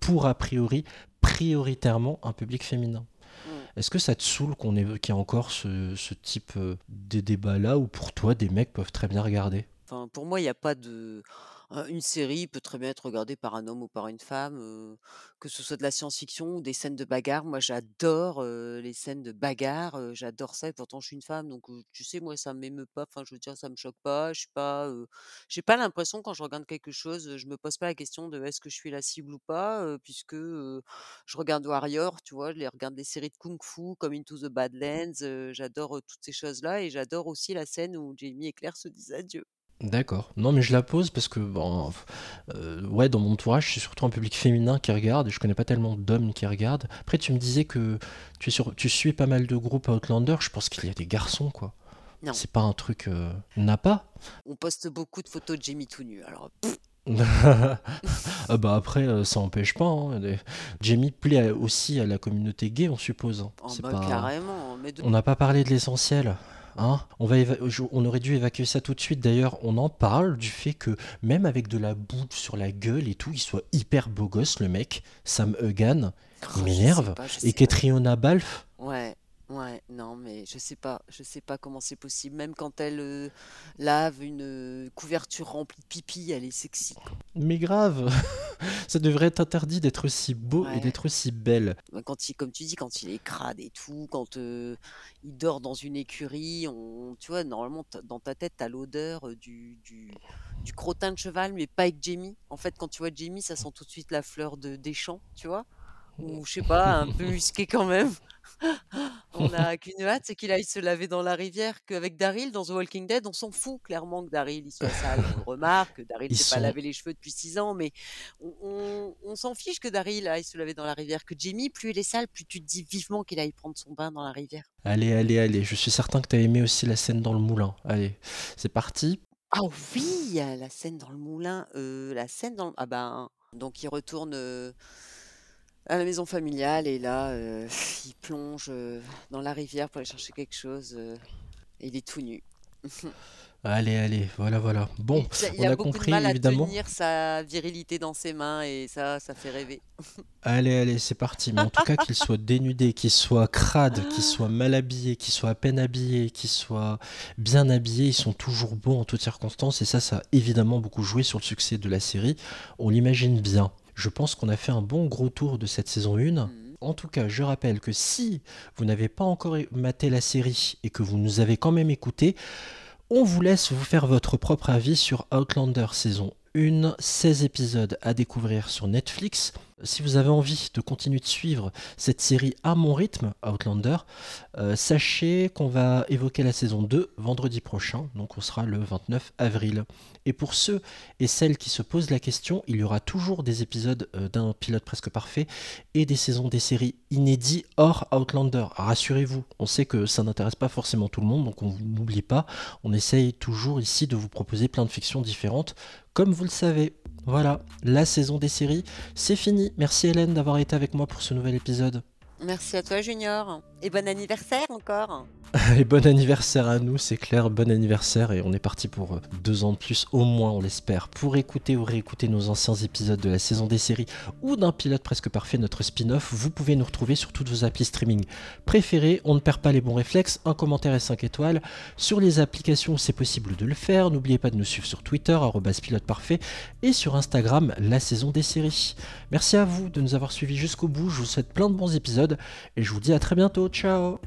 [SPEAKER 3] pour a priori prioritairement un public féminin.
[SPEAKER 4] Mm.
[SPEAKER 3] Est-ce que ça te saoule qu'on ait, qu'il y ait encore ce, ce type euh, de débat là ou pour toi des mecs peuvent très bien regarder?
[SPEAKER 4] Pour moi, il n'y a pas de. un- Une série peut très bien être regardée par un homme ou par une femme, que ce soit de la science-fiction ou des scènes de bagarre. Moi, j'adore les scènes de bagarre, j'adore ça, et pourtant, je suis une femme, donc tu sais, moi, ça m'émeut pas. Enfin, je veux dire, ça me choque pas. Je suis pas. pas l'impression quand je regarde quelque chose, euh, je me pose pas la question de est-ce que je suis la cible ou pas, puisque je regarde Warrior, tu vois, je regarde des séries de kung-fu comme Into the Badlands. euh, j'adore toutes ces choses-là, et j'adore aussi la scène où Jamie et Claire se disent adieu.
[SPEAKER 3] D'accord. Non, mais je la pose parce que, bon, euh, ouais, dans mon entourage, c'est surtout un public féminin qui regarde et je connais pas tellement d'hommes qui regardent. Après, tu me disais que tu, es sur, tu suis pas mal de groupes Outlander, je pense qu'il y a des garçons, quoi.
[SPEAKER 4] Non.
[SPEAKER 3] C'est pas un truc euh, n'a pas.
[SPEAKER 4] On poste beaucoup de photos de Jamie tout nu. Alors, pff,
[SPEAKER 3] Ah bah après, euh, ça empêche pas. hein. Jamie plaît aussi à la communauté gay, on suppose. hein.
[SPEAKER 4] oh, bah,
[SPEAKER 3] pas-
[SPEAKER 4] carrément. Mais de-
[SPEAKER 3] On n'a pas parlé de l'essentiel. Hein on, va on aurait dû évacuer ça tout de suite. D'ailleurs, on en parle du fait que même avec de la boue sur la gueule et tout, il soit hyper beau gosse, le mec. Sam Egan,
[SPEAKER 4] Oh,
[SPEAKER 3] m'énerve. Et. Catriona Balfe,
[SPEAKER 4] Ouais, ouais, non, mais je sais pas, je sais pas comment c'est possible. Même quand elle euh, lave une euh, couverture remplie de pipi, elle est sexy. quoi.
[SPEAKER 3] Mais grave. ça devrait être interdit d'être aussi beau et d'être aussi belle.
[SPEAKER 4] Quand il, comme tu dis, quand il est crade et tout, quand euh, il dort dans une écurie, on, tu vois, normalement, dans ta tête, t'as l'odeur euh, du, du, du crottin de cheval, mais pas avec Jamie. En fait, quand tu vois Jamie, ça sent tout de suite la fleur de, des champs, tu vois. Ou, je sais pas, un peu musqué quand même. On a qu'une hâte, c'est qu'il aille se laver dans la rivière qu'avec Daryl dans The Walking Dead. On s'en fout clairement que Daryl il soit sale. On le remarque, que Daryl
[SPEAKER 3] Ils
[SPEAKER 4] s'est
[SPEAKER 3] sont-
[SPEAKER 4] pas lavé les cheveux depuis 6 ans, mais on, on- on s'en fiche que Daryl aille se laver dans la rivière. Que Jamie, plus il est sale, plus tu te dis vivement qu'il aille prendre son bain dans la rivière.
[SPEAKER 3] Allez, allez, allez. Je suis certain que tu as aimé aussi la scène dans le moulin. Allez, c'est parti.
[SPEAKER 4] Ah oui, la scène dans le moulin, euh, la scène dans le... Ah ben, donc il retourne euh, à la maison familiale et là, euh, il plonge euh, dans la rivière pour aller chercher quelque chose. euh, et il est tout nu.
[SPEAKER 3] Allez, allez, voilà, voilà. Bon,
[SPEAKER 4] Il a- il
[SPEAKER 3] on
[SPEAKER 4] a,
[SPEAKER 3] a
[SPEAKER 4] beaucoup
[SPEAKER 3] compris,
[SPEAKER 4] de mal à
[SPEAKER 3] évidemment.
[SPEAKER 4] tenir sa virilité dans ses mains et ça, ça fait rêver.
[SPEAKER 3] Allez, allez, c'est parti. Mais en tout cas, qu'il soit dénudé, qu'il soit crade, qu'il soit mal habillé, qu'il soit à peine habillé, qu'il soit bien habillé, ils sont toujours beaux en toutes circonstances. Et ça, ça a évidemment beaucoup joué sur le succès de la série. On l'imagine bien. Je pense qu'on a fait un bon gros tour de cette saison 1.
[SPEAKER 4] Mhm.
[SPEAKER 3] En tout cas, je rappelle que si vous n'avez pas encore maté la série et que vous nous avez quand même écouté, on vous laisse vous faire votre propre avis sur Outlander saison 1, 16 épisodes à découvrir sur Netflix. Si vous avez envie de continuer de suivre cette série à mon rythme, Outlander, euh, sachez qu'on va évoquer la saison 2 vendredi prochain, donc on sera le 29 avril. Et pour ceux et celles qui se posent la question, il y aura toujours des épisodes euh, d'un pilote presque parfait et des saisons des séries inédits hors Outlander. Rassurez-vous, on sait que ça n'intéresse pas forcément tout le monde, donc on n'oublie pas, on essaye toujours ici de vous proposer plein de fictions différentes, comme vous le savez. Voilà, la saison des séries, c'est fini. Merci Hélène d'avoir été avec moi pour ce nouvel épisode.
[SPEAKER 4] Merci à toi, Junior. Et bon anniversaire encore.
[SPEAKER 3] Et bon anniversaire à nous, c'est clair, bon anniversaire et on est parti pour euh, deux ans de plus au moins, on l'espère. Pour écouter ou réécouter nos anciens épisodes de la saison des séries ou d'un pilote presque parfait, notre spin-off, vous pouvez nous retrouver sur toutes vos applis streaming préférées. On ne perd pas les bons réflexes, un commentaire et 5 étoiles. Sur les applications, c'est possible de le faire. N'oubliez pas de nous suivre sur Twitter, arobase pilote parfait, et sur Instagram, la saison des séries. Merci à vous de nous avoir suivis jusqu'au bout. Je vous souhaite plein de bons épisodes et je vous dis à très bientôt ciao.